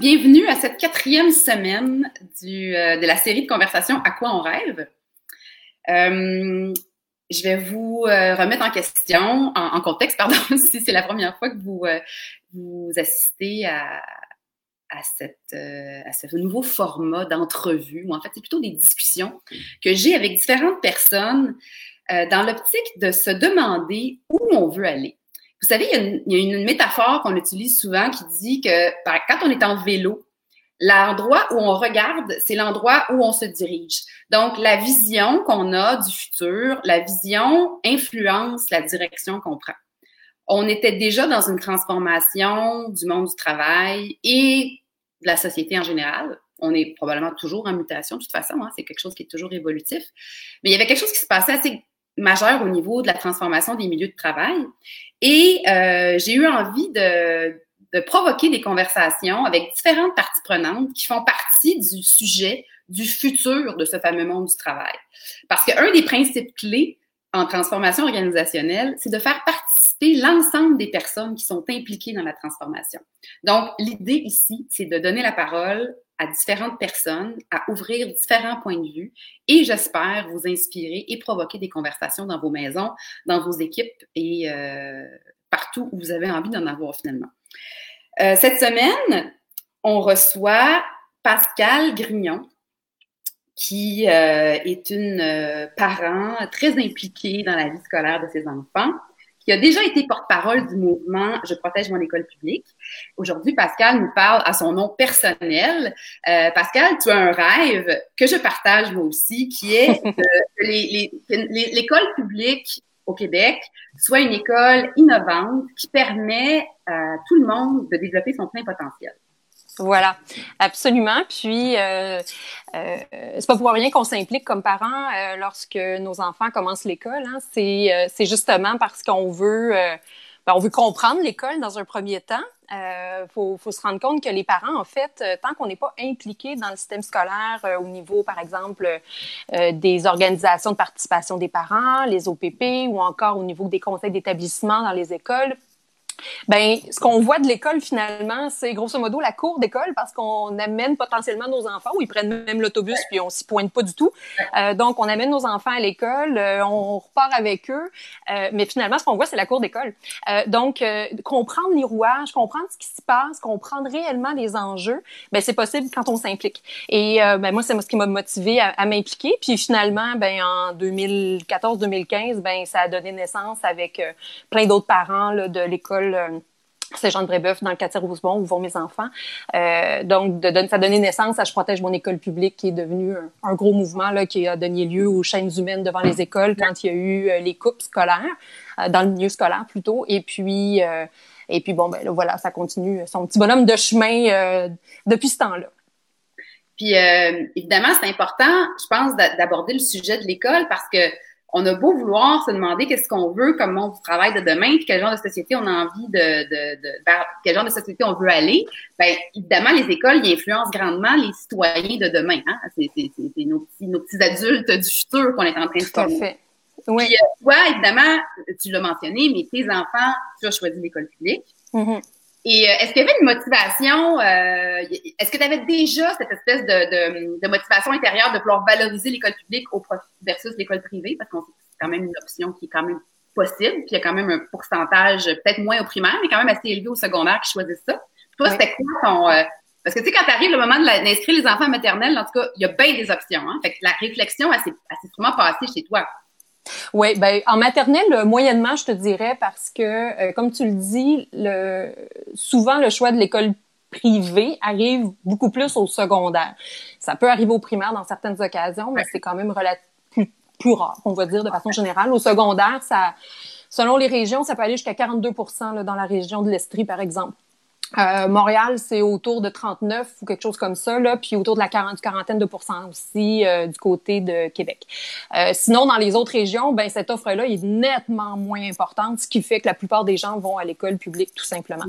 bienvenue à cette quatrième semaine euh, de la série de conversations À quoi on rêve? Euh, je vais vous euh, remettre en question, en, contexte, pardon, si c'est la première fois que vous, vous assistez à, à, cette, à ce nouveau format d'entrevue, ou en fait, c'est plutôt des discussions que j'ai avec différentes personnes dans l'optique de se demander où on veut aller. Vous savez, il y a une, métaphore qu'on utilise souvent qui dit que quand on est en vélo, l'endroit où on regarde, c'est l'endroit où on se dirige. Donc, la vision qu'on a du futur, la vision influence la direction qu'on prend. On était déjà dans une transformation du monde du travail et de la société en général. On est probablement toujours en mutation de toute façon, hein, c'est quelque chose qui est toujours évolutif. Mais il y avait quelque chose qui se passait assez majeur au niveau de la transformation des milieux de travail. Et euh, j'ai eu envie de, de provoquer des conversations avec différentes parties prenantes qui font partie du sujet du futur de ce fameux monde du travail. Parce qu'un des principes clés en transformation organisationnelle, c'est de faire participer l'ensemble des personnes qui sont impliquées dans la transformation. Donc, l'idée ici, c'est de donner la parole à différentes personnes, à ouvrir différents points de vue et j'espère vous inspirer et provoquer des conversations dans vos maisons, dans vos équipes et euh, partout où vous avez envie d'en avoir finalement. Euh, cette semaine, on reçoit Pascal Grignon, qui euh, est une parent très impliquée dans la vie scolaire de ses enfants qui a déjà été porte-parole du mouvement Je protège mon école publique. Aujourd'hui, Pascal nous parle à son nom personnel. Euh, Pascal, tu as un rêve que je partage moi aussi, qui est que l'école publique au Québec soit une école innovante qui permet à tout le monde de développer son plein potentiel. Voilà, absolument. Puis, euh, euh, c'est pas pour rien qu'on s'implique comme parents euh, lorsque nos enfants commencent l'école. Hein. C'est, euh, c'est justement parce qu'on veut, euh, ben, on veut comprendre l'école dans un premier temps. Faut, faut, se rendre compte que les parents, en fait, tant qu'on n'est pas impliqué dans le système scolaire au niveau, par exemple, des organisations de participation des parents, les OPP, ou encore au niveau des conseils d'établissement dans les écoles, ben, ce qu'on voit de l'école finalement, c'est grosso modo la cour d'école parce qu'on amène potentiellement nos enfants ou ils prennent même l'autobus puis on s'y pointe pas du tout. Euh, donc on amène nos enfants à l'école, euh, on repart avec eux, euh, mais finalement ce qu'on voit c'est la cour d'école. Euh, donc euh, comprendre les rouages, comprendre ce qui se passe, comprendre réellement les enjeux, ben c'est possible quand on s'implique. Et ben moi c'est ce qui m'a motivé à, à m'impliquer. Puis finalement ben en 2014-2015 ben ça a donné naissance avec plein d'autres parents là, de l'école euh, c'est Jean de Brébeuf dans le quartier Rosemont où vont mes enfants. Euh, donc, ça a donné naissance à Je protège mon école publique qui est devenu un, gros mouvement là, qui a donné lieu aux chaînes humaines devant les écoles quand il y a eu euh, les coupes scolaires, dans le milieu scolaire plutôt. Et puis, et puis bon, ben voilà, ça continue son petit bonhomme de chemin depuis ce temps-là. Puis, évidemment, c'est important, je pense, d'aborder le sujet de l'école parce que on a beau vouloir se demander qu'est-ce qu'on veut comme monde du travail de demain, puis quel genre de société on a envie de, de, de vers quel genre de société on veut aller, ben évidemment les écoles y influencent grandement les citoyens de demain. Hein? C'est, nos petits nos petits adultes du futur qu'on est en train de former. Oui. Puis, euh, toi, évidemment, tu l'as mentionné, mais tes enfants, tu as choisi l'école publique. Mm-hmm. Et euh, est-ce qu'il y avait une motivation, euh, est-ce que tu avais déjà cette espèce de, de, motivation intérieure de vouloir valoriser l'école publique au versus l'école privée, parce que c'est quand même une option qui est quand même possible, puis il y a quand même un pourcentage peut-être moins au primaire, mais quand même assez élevé au secondaire qui choisissent ça. Toi, c'était quoi ton... Euh, parce que tu sais, quand arrive le moment d'inscrire les enfants maternels, en tout cas, il y a bien des options. Hein? Fait que la réflexion, elle s'est sûrement passée chez toi. Oui, ben en maternelle moyennement, je te dirais parce que euh, comme tu le dis, le souvent le choix de l'école privée arrive beaucoup plus au secondaire. Ça peut arriver au primaire dans certaines occasions, mais c'est quand même plus, plus rare, on va dire de façon générale. Au secondaire, ça selon les régions, ça peut aller jusqu'à 42 là, dans la région de l'Estrie par exemple. Euh, Montréal, c'est autour de 39 ou quelque chose comme ça, là, puis autour de la quarante, quarantaine de pourcents aussi euh, du côté de Québec. Euh, sinon, dans les autres régions, ben cette offre-là est nettement moins importante, ce qui fait que la plupart des gens vont à l'école publique tout simplement.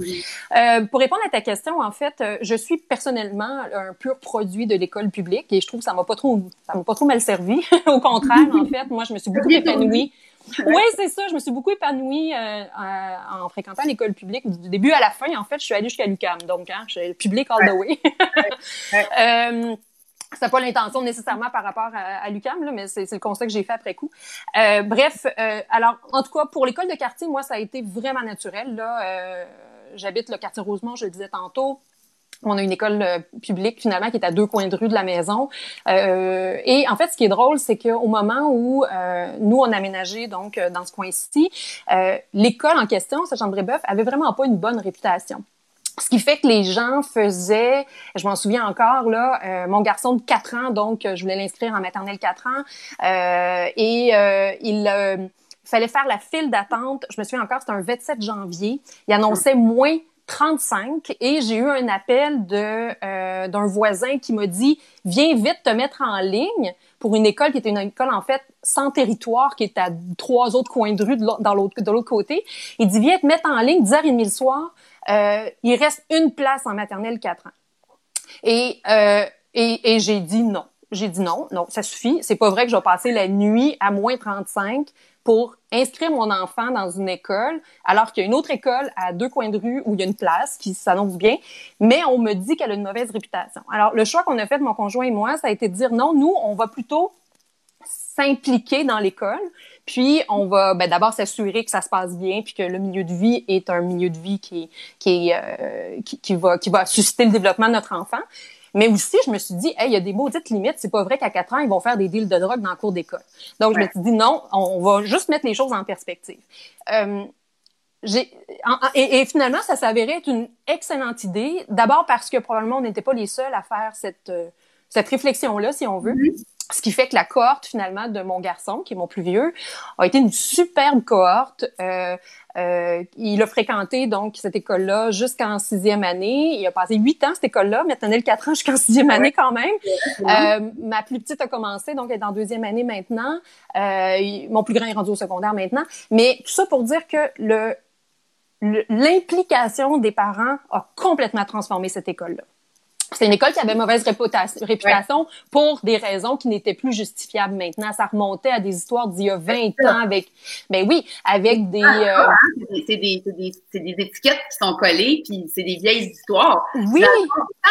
Euh, pour répondre à ta question, en fait, euh, je suis personnellement un pur produit de l'école publique et je trouve que ça m'a pas trop, ça m'a pas trop mal servi. Au contraire, en fait, moi, je me suis beaucoup épanouie Oui, c'est ça. Je me suis beaucoup épanouie euh, en fréquentant l'école publique du début à la fin. En fait, je suis allée jusqu'à l'UCAM, donc hein, je suis public all the way. euh, c'est pas l'intention nécessairement par rapport à, l'UCAM, là, mais c'est, le constat que j'ai fait après coup. Euh, bref, euh, alors en tout cas pour l'école de quartier, moi ça a été vraiment naturel. Là, euh, j'habite le quartier Rosemont, je le disais tantôt. On a une école euh, publique finalement qui est à deux coins de rue de la maison. Euh, et en fait, ce qui est drôle, c'est qu'au moment où euh, nous on aménagé donc dans ce coin-ci, l'école en question, saint jean brébeuf avait vraiment pas une bonne réputation. Ce qui fait que les gens faisaient, je m'en souviens encore, là, mon garçon de 4 ans, donc je voulais l'inscrire en maternelle 4 ans, et il fallait faire la file d'attente. Je me souviens encore, c'était un 27 janvier. Il annonçait moins 35 et j'ai eu un appel euh, d'un voisin qui m'a dit viens vite te mettre en ligne pour une école qui était une école en fait sans territoire qui est à trois autres coins de rue de l'autre l'autre côté. Il dit viens te mettre en ligne 10h30 le soir. Euh, il reste une place en maternelle 4 ans. Et euh, et, et j'ai dit non. J'ai dit non, non, ça suffit. C'est pas vrai que je vais passer la nuit à moins 35 pour inscrire mon enfant dans une école, alors qu'il y a une autre école à deux coins de rue où il y a une place qui s'annonce bien, mais on me dit qu'elle a une mauvaise réputation. Alors, le choix qu'on a fait de mon conjoint et moi, ça a été de dire non, nous, on va plutôt s'impliquer dans l'école, puis on va ben, d'abord s'assurer que ça se passe bien, puis que le milieu de vie est un milieu de vie qui, qui, euh, qui, qui, va, qui va susciter le développement de notre enfant. Mais aussi, je me suis dit, hey, il y a des maudites limites. C'est pas vrai qu'à 4 ans, ils vont faire des deals de drogue dans le cours d'école. Donc, je me suis dit, non, on va juste mettre les choses en perspective. Euh, j'ai, et, finalement, ça s'avérait être une excellente idée. D'abord parce que probablement on n'était pas les seuls à faire cette, euh, cette réflexion-là, si on veut. Mm-hmm. Ce qui fait que la cohorte finalement de mon garçon, qui est mon plus vieux, a été une superbe cohorte. Euh, euh, il a fréquenté donc cette école-là jusqu'en sixième année. Il a passé huit ans cette école-là, maintenant le quatre ans jusqu'en sixième année quand même. Euh, ma plus petite a commencé, donc elle est en deuxième année maintenant. Euh, mon plus grand est rendu au secondaire maintenant. Mais tout ça pour dire que le l'implication des parents a complètement transformé cette école-là. C'est une école qui avait mauvaise réputation, pour des raisons qui n'étaient plus justifiables maintenant. Ça remontait à des histoires d'il y a 20 ans avec, ben oui, avec des... Euh... C'est des, des, des, étiquettes qui sont collées, puis c'est des vieilles histoires. Oui!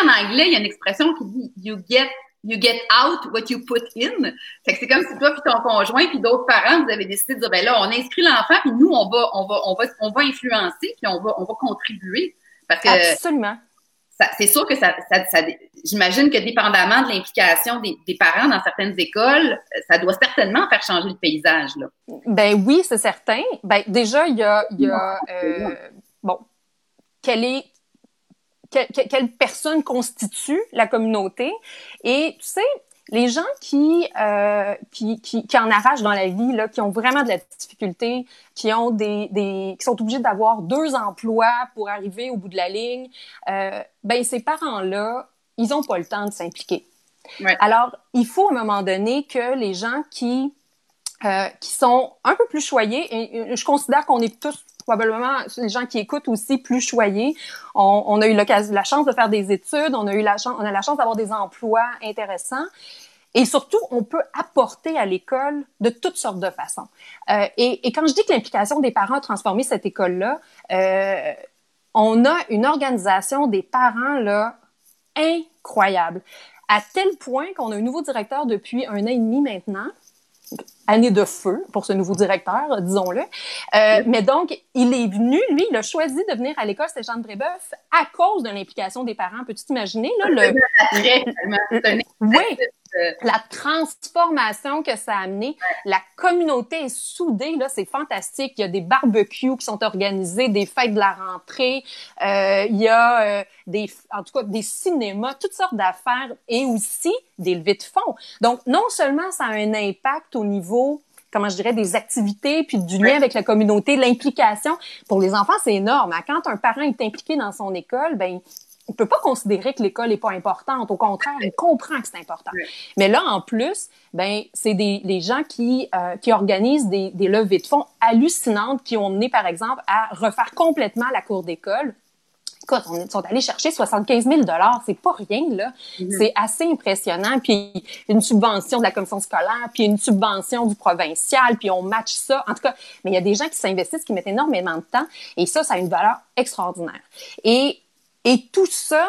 En anglais, il y a une expression qui dit « you get you get out what you put in. Fait que c'est comme si toi puis ton conjoint puis d'autres parents vous avez décidé de dire ben là on inscrit l'enfant puis nous on va on va on va on va influencer puis on va on va contribuer parce que absolument c'est sûr que ça, ça, j'imagine que dépendamment de l'implication des, parents dans certaines écoles, ça doit certainement faire changer le paysage. Là. Ben oui, c'est certain. Ben déjà, il y a, il y a euh, bon, quelle est quelle personne constitue la communauté? Et tu sais les gens qui, euh, qui, qui, qui, en arrachent dans la vie, là, qui ont vraiment de la difficulté, qui ont des, des qui sont obligés d'avoir deux emplois pour arriver au bout de la ligne, euh, ben ces parents-là, ils n'ont pas le temps de s'impliquer. Alors, il faut à un moment donné que les gens qui euh, qui sont un peu plus choyés, et je considère qu'on est tous probablement les gens qui écoutent aussi plus choyés. On, on a eu la chance de faire des études, on a eu la chance, on a la chance d'avoir des emplois intéressants. Et surtout, on peut apporter à l'école de toutes sortes de façons. Euh, et, et, quand je dis que l'implication des parents a transformé cette école-là, euh, on a une organisation des parents là incroyable, à tel point qu'on a un nouveau directeur depuis un an et demi maintenant année de feu pour ce nouveau directeur, disons-le. Euh, mais donc, il est venu, lui, il a choisi de venir à l'école Saint-Jean-de-Brébeuf à cause de l'implication des parents. Peux-tu t'imaginer, là, le... oui, la transformation que ça a amené. La communauté est soudée, là, c'est fantastique. Il y a des barbecues qui sont organisés, des fêtes de la rentrée, euh, il y a euh, des, en tout cas, des cinémas, toutes sortes d'affaires et aussi des levées de fonds. Donc, non seulement ça a un impact au niveau comment je dirais, des activités, puis du lien avec la communauté, l'implication. Pour les enfants, c'est énorme. Quand un parent est impliqué dans son école, ben il peut pas considérer que l'école est pas importante. Au contraire, il comprend que c'est important. Mais là, en plus, ben, c'est des les gens qui euh, qui organisent des, des levées de fonds hallucinantes qui ont mené, par exemple, à refaire complètement la cour d'école écoute, on sont allés chercher 75 000 c'est pas rien, là. Mm-hmm. C'est assez impressionnant. Puis une subvention de la commission scolaire, puis une subvention du provincial, puis on match ça. En tout cas, mais il y a des gens qui s'investissent, qui mettent énormément de temps, et ça, ça a une valeur extraordinaire. Et, et tout ça,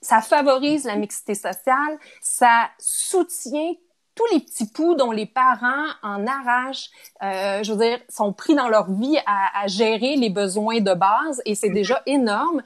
ça favorise la mixité sociale, ça soutient tous les petits poux dont les parents en arrachent, euh, je veux dire, sont pris dans leur vie à, à gérer les besoins de base et c'est déjà énorme.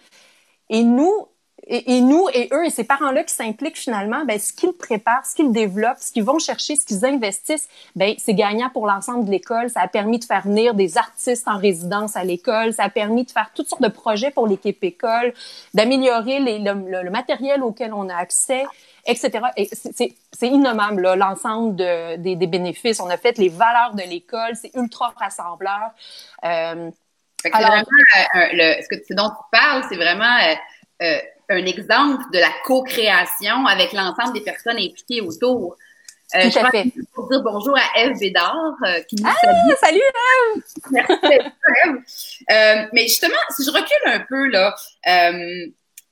Et nous, et, et, nous et eux et ces parents-là qui s'impliquent finalement, ben, ce qu'ils préparent, ce qu'ils développent, ce qu'ils vont chercher, ce qu'ils investissent, ben, c'est gagnant pour l'ensemble de l'école. Ça a permis de faire venir des artistes en résidence à l'école. Ça a permis de faire toutes sortes de projets pour l'équipe école, d'améliorer le, le, matériel auquel on a accès etc. Et c'est innommable, l'ensemble de, des, des, bénéfices. On a fait les valeurs de l'école, c'est ultra rassembleur. Euh, alors, vraiment, euh, le, ce, que, ce dont tu parles, c'est vraiment euh, euh, un exemple de la co-création avec l'ensemble des personnes impliquées autour. Euh, Tout à fait. Pour dire bonjour à Eve Bédard euh, qui nous ah, Salut Eve! Merci Eve. Euh, mais justement, si je recule un peu là,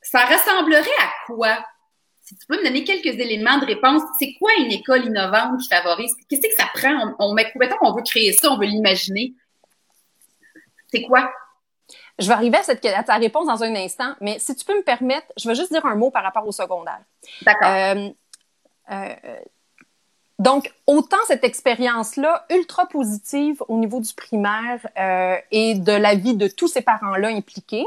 ça ressemblerait à quoi? Si tu peux me donner quelques éléments de réponse, c'est quoi une école innovante qui favorise? Qu'est-ce que ça prend? On, on met on veut créer ça, on veut l'imaginer. C'est quoi? Je vais arriver à, cette, à ta réponse dans un instant, mais si tu peux me permettre, je vais juste dire un mot par rapport au secondaire. D'accord. Euh, euh, donc, autant cette expérience-là, ultra positive au niveau du primaire euh, et de la vie de tous ces parents-là impliqués,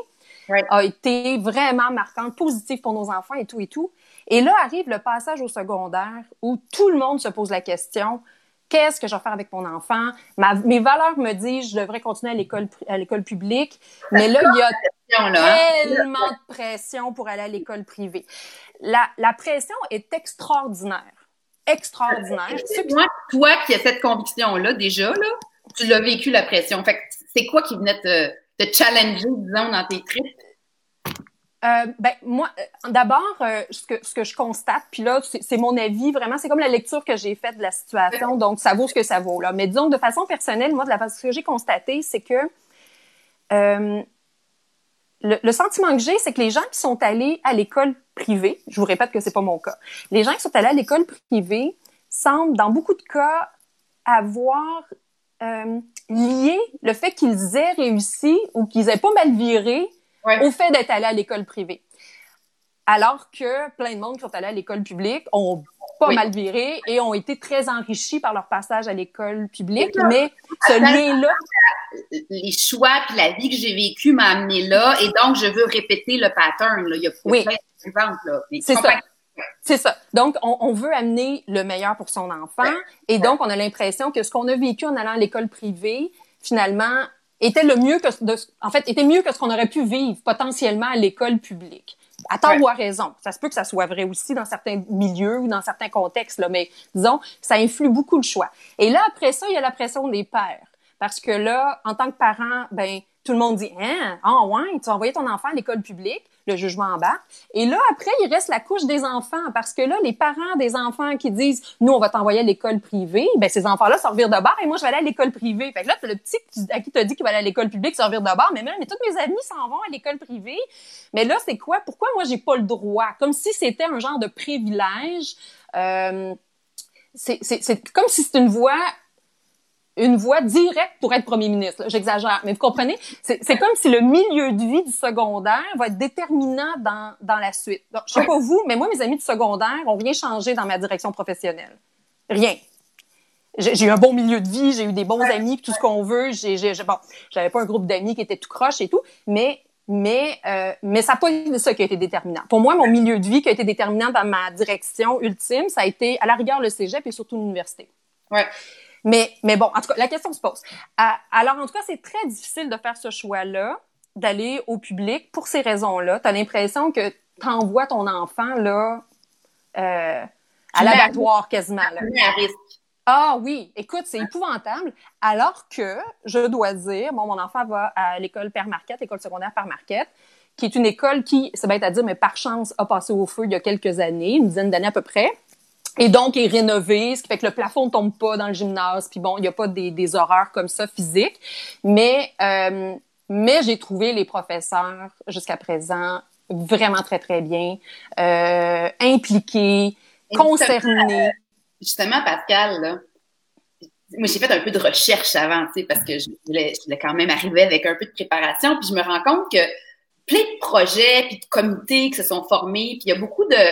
a été vraiment marquante, positive pour nos enfants et tout et tout. Et là arrive le passage au secondaire où tout le monde se pose la question qu'est-ce que je vais faire avec mon enfant? mes valeurs me disent je devrais continuer à l'école à l'école publique, mais là il y a tellement de pression pour aller à l'école privée. La, la pression est extraordinaire, extraordinaire. Moi, toi qui as cette conviction là déjà là, tu l'as vécu la pression. Fait c'est quoi qui venait te, te challenger disons dans tes tripes? Euh, ben moi, euh, d'abord, euh, ce, que, ce que je constate, puis là, c'est mon avis, vraiment, c'est comme la lecture que j'ai faite de la situation, donc ça vaut ce que ça vaut. Là. Mais disons, de façon personnelle, moi, de la façon que j'ai constaté, c'est que euh, le, le, sentiment que j'ai, c'est que les gens qui sont allés à l'école privée, je vous répète que c'est pas mon cas, les gens qui sont allés à l'école privée semblent, dans beaucoup de cas, avoir euh, lié le fait qu'ils aient réussi ou qu'ils aient pas mal viré au fait d'être allé à l'école privée. Alors que plein de monde qui sont allés à l'école publique ont pas mal viré et ont été très enrichis par leur passage à l'école publique, mais ce lien-là... Les choix puis la vie que j'ai vécue m'a amené là et donc je veux répéter le pattern. Là. Il y a oui. C'est ça. C'est ça. Donc, on, on, veut amener le meilleur pour son enfant et donc on a l'impression que ce qu'on a vécu en allant à l'école privée, finalement, était le mieux que de, en fait était mieux que ce qu'on aurait pu vivre potentiellement à l'école publique. À tort ou à raison. Ça se peut que ça soit vrai aussi dans certains milieux ou dans certains contextes, là, mais disons, ça influe beaucoup le choix. Et là, après ça, il y a la pression des pères. Parce que là, en tant que parent, ben, tout le monde dit, hein, ah ouais, tu vas envoyer ton enfant à l'école publique? Le jugement en bas. Et là, après, il reste la couche des enfants, parce que là, les parents des enfants qui disent, nous, on va t'envoyer à l'école privée, ben ces enfants-là sortent de bord et moi, je vais aller à l'école privée. Fait que là, le petit à qui t'as dit qu'il va aller à l'école publique servir de bord, mais même, mais tous mes amis s'en vont à l'école privée. Mais là, c'est quoi? Pourquoi moi, j'ai pas le droit? Comme si c'était un genre de privilège. Euh, c'est comme si c'était une voie une voie directe pour être premier ministre. J'exagère, mais vous comprenez? C'est comme si le milieu de vie du secondaire va être déterminant dans, dans la suite. Donc, je sais pas vous, mais moi, mes amis du secondaire ont rien changé dans ma direction professionnelle. Rien. J'ai eu un bon milieu de vie, j'ai eu des bons amis, tout ce qu'on veut. J'ai, bon, j'avais pas un groupe d'amis qui était tout croche et tout, mais mais euh, mais ça n'a pas été ça qui a été déterminant. Pour moi, mon milieu de vie qui a été déterminant dans ma direction ultime, ça a été à la rigueur le cégep et surtout l'université. Ouais. Mais, mais bon, en tout cas, la question se pose. alors, en tout cas, c'est très difficile de faire ce choix-là, d'aller au public pour ces raisons-là. Tu as l'impression que tu envoies ton enfant là euh, à l'abattoir quasiment. Là. Ah oui, écoute, c'est épouvantable. Alors que, je dois dire, bon, mon enfant va à l'école Père Marquette, école secondaire Père Marquette, qui est une école qui, c'est bête à dire, mais par chance, a passé au feu il y a quelques années, une dizaine d'années à peu près et donc est rénové, ce qui fait que le plafond ne tombe pas dans le gymnase, puis bon, il n'y a pas des, des horreurs comme ça physiques, mais euh, mais j'ai trouvé les professeurs jusqu'à présent vraiment très, très bien, euh, impliqués, concernés. Justement, Pascal, là, moi, j'ai fait un peu de recherche avant, tu sais, parce que je voulais, je voulais, quand même arriver avec un peu de préparation, puis je me rends compte que plein de projets, puis de comités qui se sont formés, puis il y a beaucoup de, euh,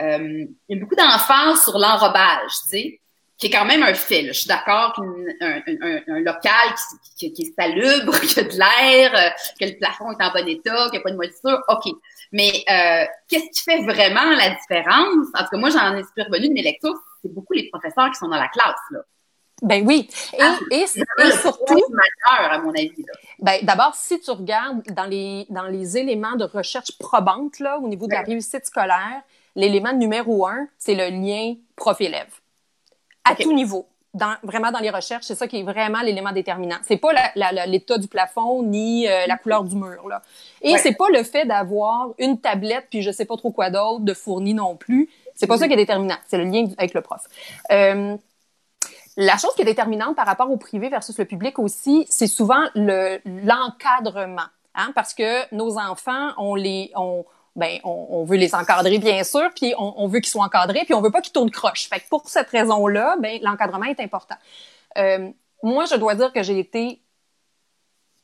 il y a beaucoup d'enfants sur l'enrobage, tu sais, qui est quand même un fait. Je suis d'accord qu'un un, un, local qui, qui, est salubre, qui a de l'air, euh, que le plafond est en bon état, qu'il n'y a pas de moisissure, OK. Mais euh, qu'est-ce qui fait vraiment la différence? En tout cas, moi, j'en ai super revenu de mes lectures, c'est beaucoup les professeurs qui sont dans la classe, là. Ben oui. Et, ah, et, et surtout. majeur, à mon avis. Ben, d'abord, si tu regardes dans les, dans les éléments de recherche probantes, là, au niveau de la réussite scolaire, l'élément numéro un, c'est le lien prof-élève. À tout niveau. Dans, vraiment dans les recherches, c'est ça qui est vraiment l'élément déterminant. C'est pas l'état du plafond ni euh, la couleur du mur là. Et c'est pas le fait d'avoir une tablette puis je sais pas trop quoi d'autre de fourni non plus. C'est pas ça qui est déterminant. C'est le lien avec le prof. Euh, la chose qui est déterminante par rapport au privé versus le public aussi, c'est souvent le l'encadrement, hein, parce que nos enfants, on les, on, ben, on, veut les encadrer bien sûr, puis on, veut qu'ils soient encadrés, puis on veut pas qu'ils tournent croche. Fait que pour cette raison-là, ben, l'encadrement est important. Euh, moi, je dois dire que j'ai été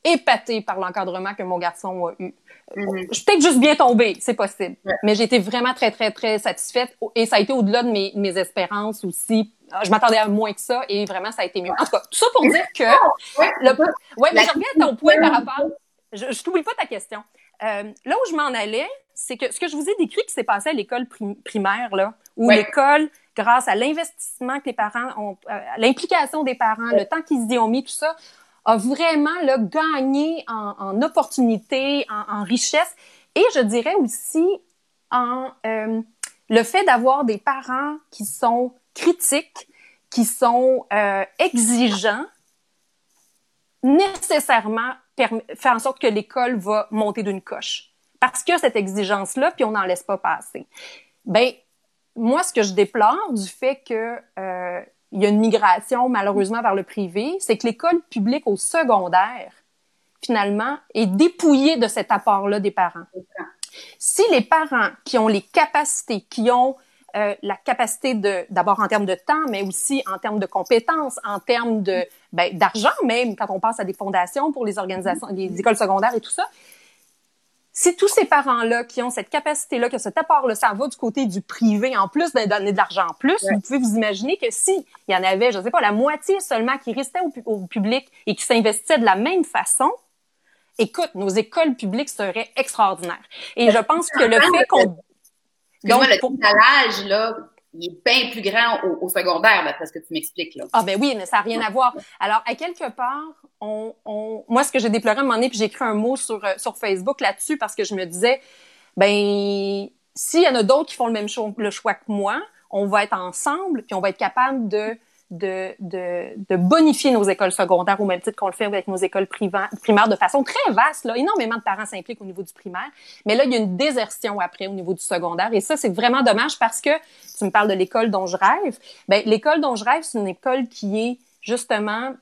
épatée par l'encadrement que mon garçon a eu. Mm-hmm. Je suis peut-être juste bien tombée, c'est possible. Mais j'ai été vraiment très, très, très satisfaite. Et ça a été au-delà de mes, mes espérances aussi. Je m'attendais à moins que ça et vraiment, ça a été mieux. En tout cas, tout ça pour dire que... Le... Ouais, mais je reviens à ton point par rapport... Je, je t'oublie pas ta question. Euh, là où je m'en allais, c'est que ce que je vous ai décrit qui s'est passé à l'école primaire, là, où l'école, grâce à l'investissement que les parents ont, euh, l'implication des parents, le temps qu'ils y ont mis, tout ça, a vraiment là, gagné en, en opportunité, en, en, richesse. Et je dirais aussi en euh, le fait d'avoir des parents qui sont critiques, qui sont euh, exigeants, nécessairement fait en sorte que l'école va monter d'une coche parce que cette exigence-là, puis on n'en laisse pas passer. Ben, moi, ce que je déplore du fait que euh, il y a une migration malheureusement vers le privé, c'est que l'école publique au secondaire, finalement, est dépouillée de cet apport-là des parents. Si les parents qui ont les capacités, qui ont euh, la capacité de, d'abord en termes de temps, mais aussi en termes de compétences, en termes de ben, d'argent même, quand on passe à des fondations pour les organisations, les écoles secondaires et tout ça, si tous ces parents-là qui ont cette capacité-là, que cet apport-là, ça va du côté du privé, en plus de donner de l'argent en plus, vous pouvez vous imaginer que s'il y en avait, je ne sais pas, la moitié seulement qui restait au, public et qui s'investissait de la même façon, écoute, nos écoles publiques seraient extraordinaires. Et je pense que le fait qu'on... Donc, le décalage, là, il est bien plus grand au, secondaire, là, parce que tu m'expliques. Là. Ah ben oui, mais ça n'a rien à voir. Alors, à quelque part, on, on... moi, ce que j'ai déploré à un moment donné, puis j'ai écrit un mot sur, euh, sur Facebook là-dessus, parce que je me disais, ben, s'il y en a d'autres qui font le même le choix que moi, on va être ensemble, puis on va être capable de de, de, de, bonifier nos écoles secondaires au même titre qu'on le fait avec nos écoles primaires de façon très vaste. Là. Énormément de parents s'impliquent au niveau du primaire, mais là, il y a une désertion après au niveau du secondaire. Et ça, c'est vraiment dommage parce que tu me parles de l'école dont je rêve. Ben, l'école dont je rêve, c'est une école qui est justement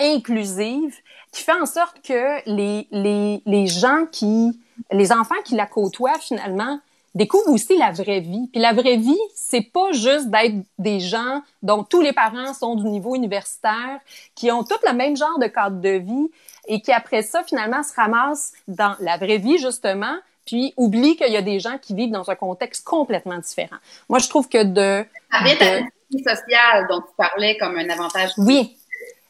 inclusive, qui fait en sorte que les, les, les gens qui, les enfants qui la côtoient finalement, découvre aussi la vraie vie. Puis la vraie vie, c'est pas juste d'être des gens dont tous les parents sont du niveau universitaire, qui ont tous le même genre de cadre de vie et qui après ça finalement se ramassent dans la vraie vie justement, puis oublient qu'il y a des gens qui vivent dans un contexte complètement différent. Moi, je trouve que de la sociale dont tu parlais comme un avantage. Oui.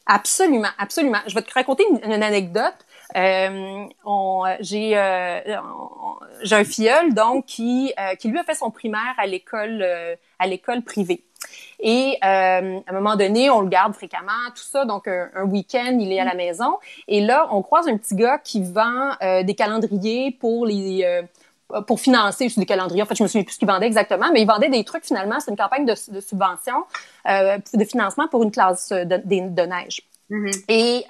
Absolument, absolument. Je vais te raconter une anecdote. Euh, j'ai euh, j'ai un filleul donc qui euh, qui lui a fait son primaire à l'école euh, à l'école privée. Et à un moment donné, on le garde fréquemment, tout ça. Donc un, week-end, il est à la maison. Et là, on croise un petit gars qui vend des calendriers pour les pour financer des calendriers. En fait, je me souviens plus ce qu'il vendait exactement, mais il vendait des trucs finalement. C'est une campagne de, de subvention, de financement pour une classe de, de, neige. Mm-hmm. Et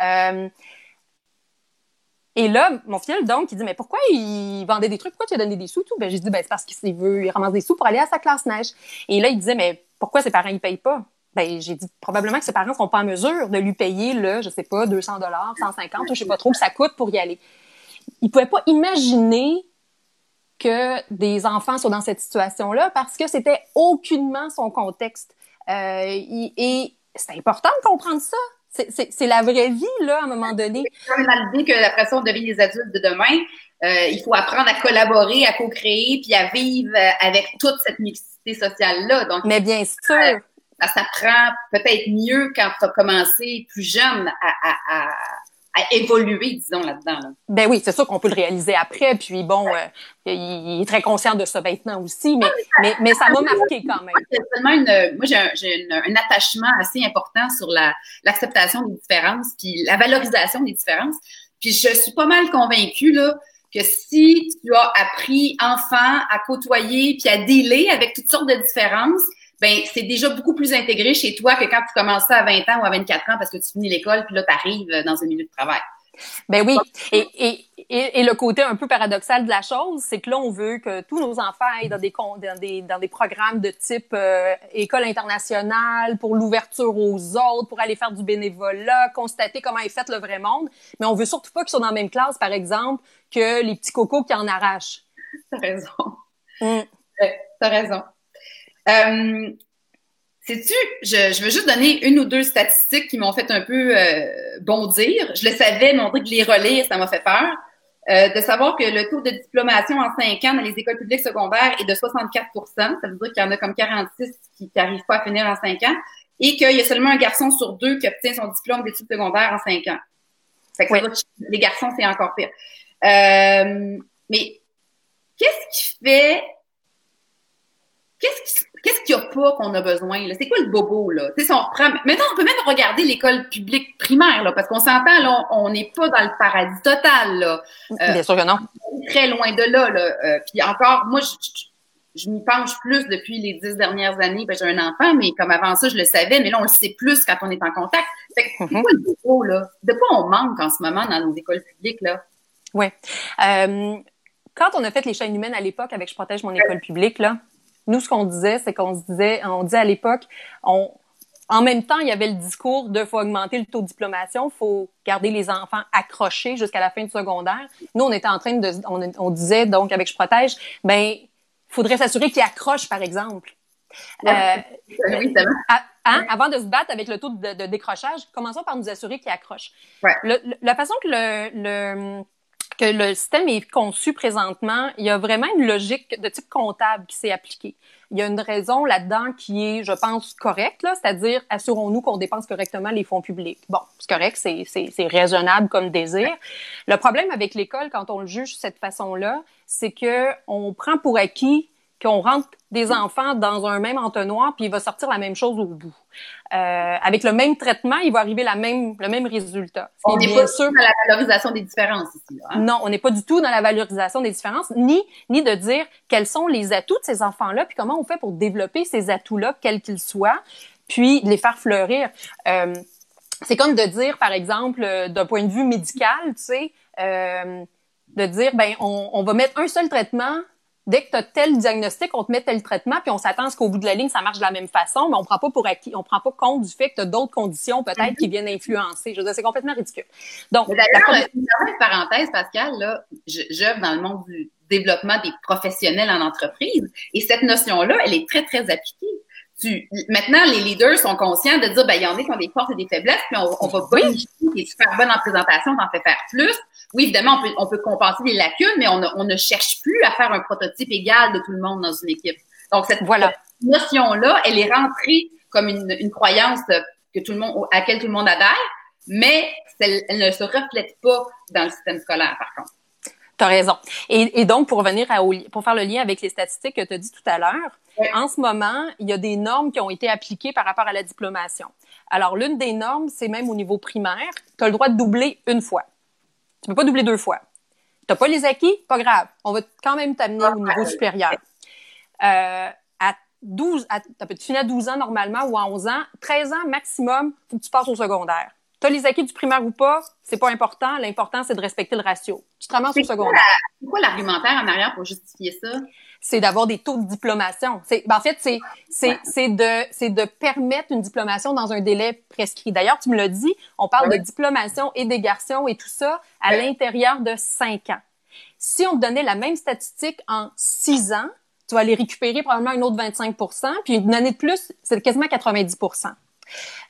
et là, mon fils, donc, il dit, mais pourquoi il vendait des trucs? Pourquoi tu as donné des sous? Tout? Ben, j'ai dit, ben, c'est parce qu'il veut, il ramasse des sous pour aller à sa classe neige. Et là, il disait, mais pourquoi ses parents, ils payent pas? ben, j'ai dit probablement que ses parents sont pas en mesure de lui payer le, je sais pas, 200 dollars, 150, ou je sais pas trop que ça coûte pour y aller. Il pouvait pas imaginer que des enfants soient dans cette situation-là parce que c'était aucunement son contexte. Euh, et c'est important de comprendre ça. C'est la vraie vie, là, à un moment donné. C'est comme dans l'idée que la façon de vivre les adultes de demain, euh, il faut apprendre à collaborer, à co-créer, puis à vivre euh, avec toute cette mixité sociale-là. Donc, Mais bien sûr. Ça, s'apprend peut-être mieux quand tu as commencé plus jeune à, à à évoluer, disons, là-dedans. Ben oui, c'est sûr qu'on peut le réaliser après. Puis bon, euh, il, est très conscient de ça maintenant aussi, mais, mais, mais, ça m'a marqué quand même. une, moi, j'ai un, un, attachement assez important sur l'acceptation des différences, puis la valorisation des différences. Puis je suis pas mal convaincue là que si tu as appris enfant à côtoyer puis à dealer avec toutes sortes de différences, ben c'est déjà beaucoup plus intégré chez toi que quand tu commences à 20 ans ou à 24 ans parce que tu finis l'école puis là tu arrives euh, dans un milieu de travail. Ben oui, et, et, et, le côté un peu paradoxal de la chose, c'est que là, on veut que tous nos enfants aillent dans des, dans des, dans des programmes de type euh, école internationale, pour l'ouverture aux autres, pour aller faire du bénévolat, constater comment est fait le vrai monde. Mais on veut surtout pas qu'ils soient dans la même classe, par exemple, que les petits cocos qui en arrachent. T'as raison. Mm. T'as raison. Euh, Sais-tu, je, je, veux juste donner une ou deux statistiques qui m'ont fait un peu euh, bondir. Je le savais, mais on dirait que les relire, ça m'a fait peur. Euh, de savoir que le taux de diplomation en 5 ans dans les écoles publiques secondaires est de 64% Ça veut dire qu'il y en a comme 46 qui n'arrivent pas à finir en 5 ans et qu'il y a seulement un garçon sur deux qui obtient son diplôme d'études secondaires en 5 ans. Fait que les garçons, c'est encore pire. Euh, mais qu'est-ce qui fait... Qu'est-ce qui Qu'est-ce qu'il n'y a pas qu'on a besoin? C'est quoi le bobo? Là? si on reprend... Maintenant, on peut même regarder l'école publique primaire, là, parce qu'on s'entend, là, on n'est pas dans le paradis total. Là. Euh, Bien sûr que non. Très loin de là. là. Euh, puis encore, moi, je, je, m'y penche plus depuis les dix dernières années. Ben, j'ai un enfant, mais comme avant ça, je le savais, mais là, on le sait plus quand on est en contact. Fait que, c'est mm-hmm. quoi le bobo, là? De quoi on manque en ce moment dans nos écoles publiques, là? Oui. Euh, quand on a fait les chaînes humaines à l'époque avec Je protège mon école publique, là, nous, ce qu'on disait, c'est qu'on se disait, on disait à l'époque, on, en même temps, il y avait le discours de faut augmenter le taux de diplomation, faut garder les enfants accrochés jusqu'à la fin du secondaire. Nous, on était en train de, on, disait donc avec Je protège, ben, faudrait s'assurer qu'ils accrochent, par exemple. Euh, hein, avant de se battre avec le taux de, décrochage, commençons par nous assurer qu'ils accrochent. la façon que le, le que le système est conçu présentement, il y a vraiment une logique de type comptable qui s'est appliquée. Il y a une raison là-dedans qui est, je pense, correcte, c'est-à-dire assurons-nous qu'on dépense correctement les fonds publics. Bon, c'est correct, c'est raisonnable comme désir. Le problème avec l'école, quand on le juge de cette façon-là, c'est que on prend pour acquis qu'on rentre des enfants dans un même entonnoir, puis il va sortir la même chose au bout. Euh, avec le même traitement, il va arriver la même, le même résultat. On n'est pas sûr dans la valorisation des différences ici. Hein? Non, on n'est pas du tout dans la valorisation des différences, ni, ni de dire quels sont les atouts de ces enfants-là, puis comment on fait pour développer ces atouts-là, quels qu'ils soient, puis les faire fleurir. Euh, c'est comme de dire, par exemple, euh, d'un point de vue médical, tu sais, euh, de dire, ben, on, on va mettre un seul traitement dès que tu as tel diagnostic, on te met tel traitement, puis on s'attend à ce qu'au bout de la ligne, ça marche de la même façon, mais on prend pas pour acquis, on prend pas compte du fait que tu as d'autres conditions peut-être qui viennent influencer. Je veux dire, c'est complètement ridicule. Donc, d'ailleurs, une parenthèse, Pascal, là, j'œuvre dans le monde du développement des professionnels en entreprise, et cette notion-là, elle est très, très appliquée. Tu, maintenant, les leaders sont conscients de dire, ben, il y en a qui ont des forces et des faiblesses, puis on, on va bonifier, qui est super bonne en présentation, t'en fais faire plus, oui, évidemment, on peut, on peut compenser les lacunes, mais on, on, ne cherche plus à faire un prototype égal de tout le monde dans une équipe. Donc, cette, notion-là, elle est rentrée comme une, une, croyance que tout le monde, à laquelle tout le monde adhère, mais elle, ne se reflète pas dans le système scolaire, par contre. Tu as raison. Et, et, donc, pour revenir à, pour faire le lien avec les statistiques que tu as dit tout à l'heure, en ce moment, il y a des normes qui ont été appliquées par rapport à la diplomation. Alors, l'une des normes, c'est même au niveau primaire, tu as le droit de doubler une fois. Tu peux pas doubler deux fois. T'as pas les acquis, pas grave. On va quand même t'amener au niveau supérieur. Euh, à 12, à, tu finis à 12 ans normalement ou à 11 ans, 13 ans maximum, faut que tu passes au secondaire. Tu as les acquis du primaire ou pas, c'est pas important. L'important, c'est de respecter le ratio. Tu te ramasses au secondaire. C'est quoi l'argumentaire en arrière pour justifier ça? c'est d'avoir des taux de diplomation. C'est, ben en fait, c'est, c'est, c'est de, c'est de permettre une diplomation dans un délai prescrit. D'ailleurs, tu me l'as dit, on parle de diplomation et des garçons et tout ça à l'intérieur de cinq ans. Si on te donnait la même statistique en six ans, tu vas aller récupérer probablement une autre 25% puis une année de plus, c'est quasiment 90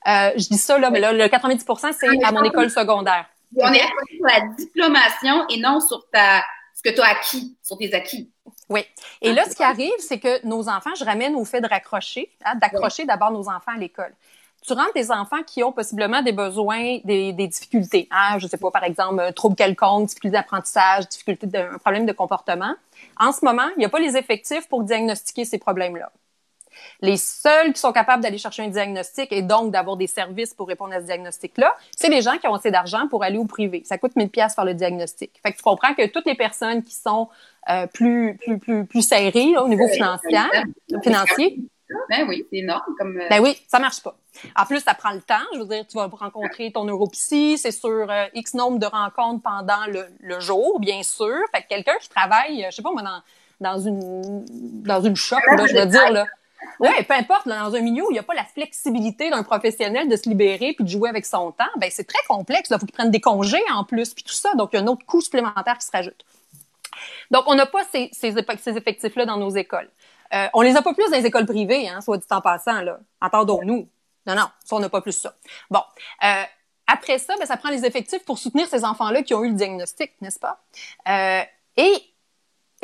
euh, Je dis ça, là, mais là, le 90% c'est à mon école secondaire. On est sur la diplomation et non sur ta ce que tu as acquis, sur tes acquis. Oui. Et là, ce qui arrive, c'est que nos enfants, je ramène au fait de raccrocher, hein, d'accrocher d'abord nos enfants à l'école. Tu rentres des enfants qui ont possiblement des besoins, des, des difficultés. Hein, je sais pas, par exemple, un trouble quelconque, difficulté d'apprentissage, difficulté d'un problème de comportement. En ce moment, il n'y a pas les effectifs pour diagnostiquer ces problèmes-là. Les seuls qui sont capables d'aller chercher un diagnostic et donc d'avoir des services pour répondre à ce diagnostic-là, c'est les gens qui ont assez d'argent pour aller au privé. Ça coûte 1000 pièces faire le diagnostic. Fait que tu comprends que toutes les personnes qui sont euh, plus plus plus plus serrées au niveau financier, financier. Ben oui, c'est énorme comme. Euh, ben oui, ça marche pas. En plus, ça prend le temps. Je veux dire, tu vas rencontrer ton neuropsy, c'est sur euh, X nombre de rencontres pendant le, le jour, bien sûr. Fait que quelqu'un qui travaille, je sais pas moi, dans, dans une dans une shop, là, je veux dire là. Oui, peu importe, dans un milieu où il n'y a pas la flexibilité d'un professionnel de se libérer puis de jouer avec son temps, ben c'est très complexe. Il faut qu'il prenne des congés en plus, puis tout ça. Donc, il y a un autre coût supplémentaire qui se rajoute. Donc, on n'a pas ces, ces, effectifs-là dans nos écoles. Euh, on les a pas plus dans les écoles privées, hein, soit dit en passant, là. Entendons-nous. Non, non, ça, on n'a pas plus ça. Bon. Euh, après ça, ben, ça prend les effectifs pour soutenir ces enfants-là qui ont eu le diagnostic, n'est-ce pas? Euh, et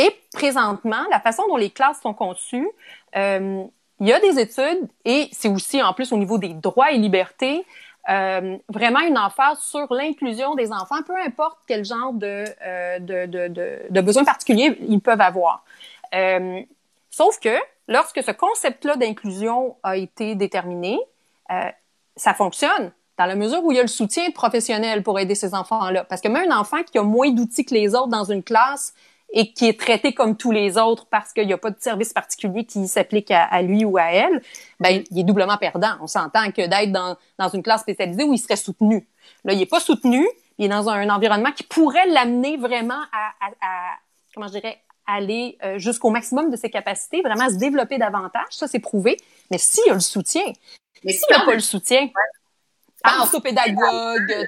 et présentement, la façon dont les classes sont conçues, euh, il y a des études et c'est aussi en plus au niveau des droits et libertés, euh, vraiment une emphase sur l'inclusion des enfants, peu importe quel genre de, euh, de, de, de, de besoins particuliers ils peuvent avoir. Euh, sauf que lorsque ce concept-là d'inclusion a été déterminé, ça fonctionne dans la mesure où il y a le soutien professionnel pour aider ces enfants-là. Parce que même un enfant qui a moins d'outils que les autres dans une classe et qui est traité comme tous les autres parce qu'il n'y a pas de service particulier qui s'applique à, lui ou à elle, ben il est doublement perdant. On s'entend que d'être dans, dans une classe spécialisée où il serait soutenu. Là, il n'est pas soutenu, il est dans un, environnement qui pourrait l'amener vraiment à, à, comment je dirais, aller euh, jusqu'au maximum de ses capacités, vraiment à se développer davantage. Ça, c'est prouvé. Mais s'il y a le soutien, mais s'il n'y a pas le soutien, ah, pédagogue,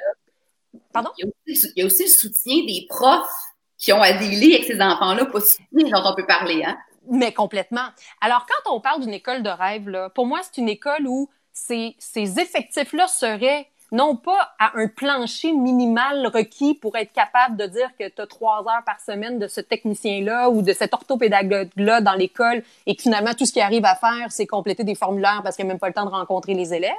pardon? Il y, a aussi, il y a aussi le soutien des profs qui ont à avec ces enfants-là dont on peut parler, hein? Mais complètement. Alors, quand on parle d'une école de rêve, là, pour moi, c'est une école où ces, ces effectifs-là seraient non pas à un plancher minimal requis pour être capable de dire que tu as trois heures par semaine de ce technicien-là ou de cet orthopédagogue-là dans l'école et que finalement tout ce qu'il arrive à faire, c'est compléter des formulaires parce qu'il n'a même pas le temps de rencontrer les élèves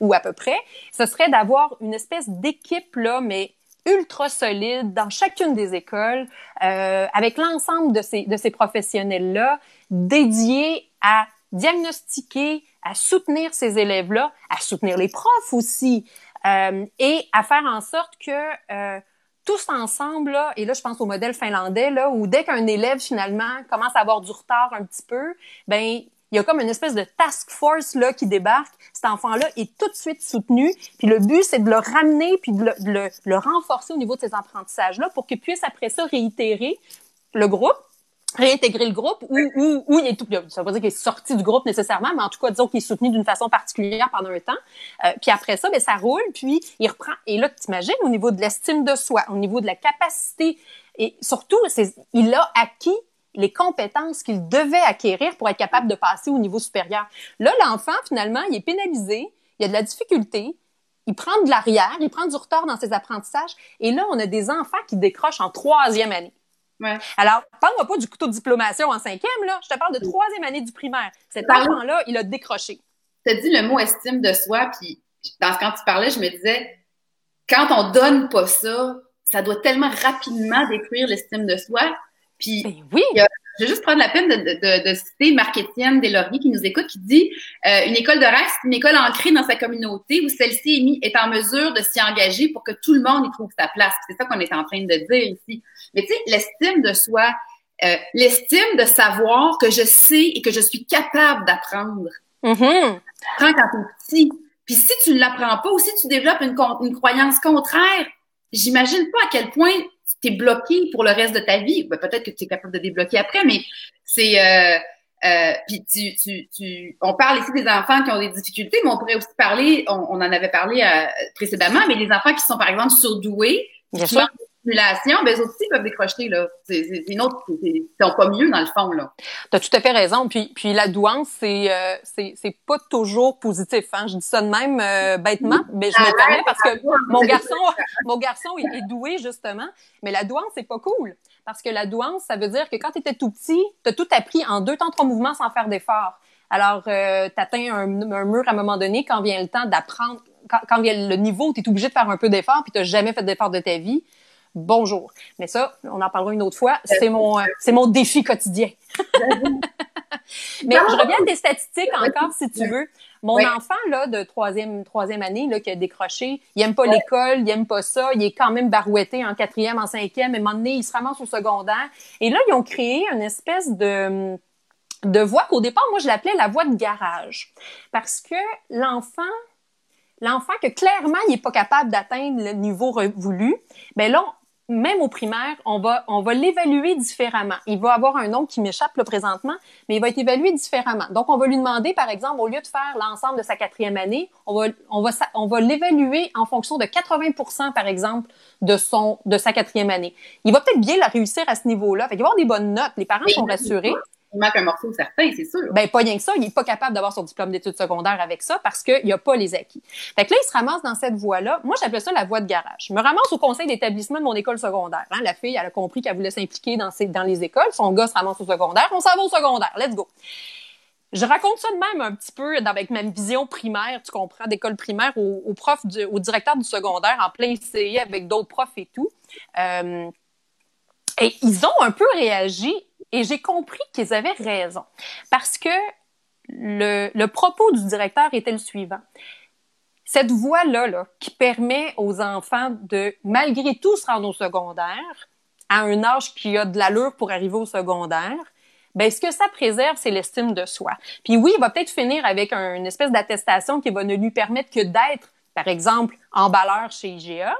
ou à peu près. Ce serait d'avoir une espèce d'équipe-là, mais ultra solide dans chacune des écoles, euh, avec l'ensemble de ces, de ces professionnels-là, dédiés à diagnostiquer, à soutenir ces élèves-là, à soutenir les profs aussi, euh, et à faire en sorte que euh, tous ensemble, là, et là je pense au modèle finlandais, là, où dès qu'un élève finalement commence à avoir du retard un petit peu, ben il y a comme une espèce de task force là qui débarque. Cet enfant-là est tout de suite soutenu. Puis le but, c'est de le ramener puis de le, le, renforcer au niveau de ses apprentissages-là pour qu'il puisse après ça réitérer le groupe réintégrer le groupe ou, ou, ou il est tout, ça veut pas dire qu'il est sorti du groupe nécessairement, mais en tout cas, disons qu'il est soutenu d'une façon particulière pendant un temps. Euh, puis après ça, ben, ça roule, puis il reprend. Et là, t'imagines au niveau de l'estime de soi, au niveau de la capacité, et surtout, il a acquis les compétences qu'il devait acquérir pour être capable de passer au niveau supérieur. Là, l'enfant, finalement, il est pénalisé, il y a de la difficulté, il prend de l'arrière, il prend du retard dans ses apprentissages, et là, on a des enfants qui décrochent en troisième année. Ouais. Alors, parle-moi pas du couteau de diplomation en cinquième, là. Je te parle de troisième année du primaire. Cet enfant-là, il a décroché. Tu as dit le mot estime de soi, puis dans, quand tu parlais, je me disais, quand on donne pas ça, ça doit tellement rapidement détruire l'estime de soi. Puis, ben oui. je vais juste prendre la peine de, de, de citer Marc-Étienne Deslauriers qui nous écoute, qui dit euh, Une école de rêve, c'est une école ancrée dans sa communauté où celle-ci est, est en mesure de s'y engager pour que tout le monde y trouve sa place. C'est ça qu'on est en train de dire ici. Mais tu sais, l'estime de soi, euh, l'estime de savoir que je sais et que je suis capable d'apprendre. Mm-hmm. Quand t'es petit, Puis si tu ne l'apprends pas ou si tu développes une, une croyance contraire, j'imagine pas à quel point tu es bloqué pour le reste de ta vie. Ben, peut-être que tu es capable de débloquer après, mais c'est... Euh, euh, puis tu, tu, tu, on parle ici des enfants qui ont des difficultés, mais on pourrait aussi parler, on, on en avait parlé euh, précédemment, mais les enfants qui sont par exemple surdoués, Bien sûr stimulation, ben, aussi peuvent décrocher, là. C'est une autre, c'est pas mieux, dans le fond, là. T'as tout à fait raison. Puis, puis la douance, c'est, euh, c'est, pas toujours positif, hein. Je dis ça de même, euh, bêtement, mais je me permets parce que mon garçon, mon garçon est, doué, justement. Mais la douance, c'est pas cool. Parce que la douance, ça veut dire que quand tu étais tout petit, t'as tout appris en deux temps, trois mouvements sans faire d'effort. Alors, euh, tu atteins un, mur à un moment donné quand vient le temps d'apprendre, quand, quand, vient le niveau tu es obligé de faire un peu d'effort puis tu jamais fait d'effort de ta vie bonjour. Mais ça, on en parlera une autre fois. C'est mon, euh, c'est mon défi quotidien. Mais je reviens à tes statistiques encore, si tu veux. Mon enfant, là, de troisième, troisième année, là, qui a décroché, il aime pas l'école, il aime pas ça, il est quand même barouetté en quatrième, en cinquième, et à un moment donné, il se ramasse au secondaire. Et là, ils ont créé une espèce de, de voie qu'au départ, moi, je l'appelais la voie de garage. Parce que l'enfant, l'enfant que clairement, il est pas capable d'atteindre le niveau voulu, ben là, même au primaire, on va, on va l'évaluer différemment. Il va avoir un nom qui m'échappe le présentement, mais il va être évalué différemment. Donc, on va lui demander, par exemple, au lieu de faire l'ensemble de sa quatrième année, on va, on va, on va l'évaluer en fonction de 80% par exemple, de son, de sa quatrième année. Il va peut-être bien la réussir à ce niveau-là. Fait qu'il va avoir des bonnes notes. Les parents sont rassurés il manque un morceau certain, c'est sûr. Ben, pas rien que ça. Il est pas capable d'avoir son diplôme d'études secondaires avec ça parce qu'il n'y a pas les acquis. Fait que là, il se ramasse dans cette voie-là. Moi, j'appelle ça la voie de garage. Je me ramasse au conseil d'établissement de mon école secondaire. Hein. La fille, elle a compris qu'elle voulait s'impliquer dans, dans les écoles. Son gars se ramasse au secondaire. On s'en va au secondaire. Let's go. Je raconte ça de même un petit peu avec ma vision primaire, tu comprends, d'école primaire au, au prof, du, au directeur du secondaire en plein CI avec d'autres profs et tout. Euh, et ils ont un peu réagi et j'ai compris qu'ils avaient raison. Parce que le, le, propos du directeur était le suivant. Cette voie-là, là, qui permet aux enfants de, malgré tout, se rendre au secondaire, à un âge qui a de l'allure pour arriver au secondaire, ben ce que ça préserve, c'est l'estime de soi. Puis oui, il va peut-être finir avec une espèce d'attestation qui va ne lui permettre que d'être, par exemple, emballeur chez IGA,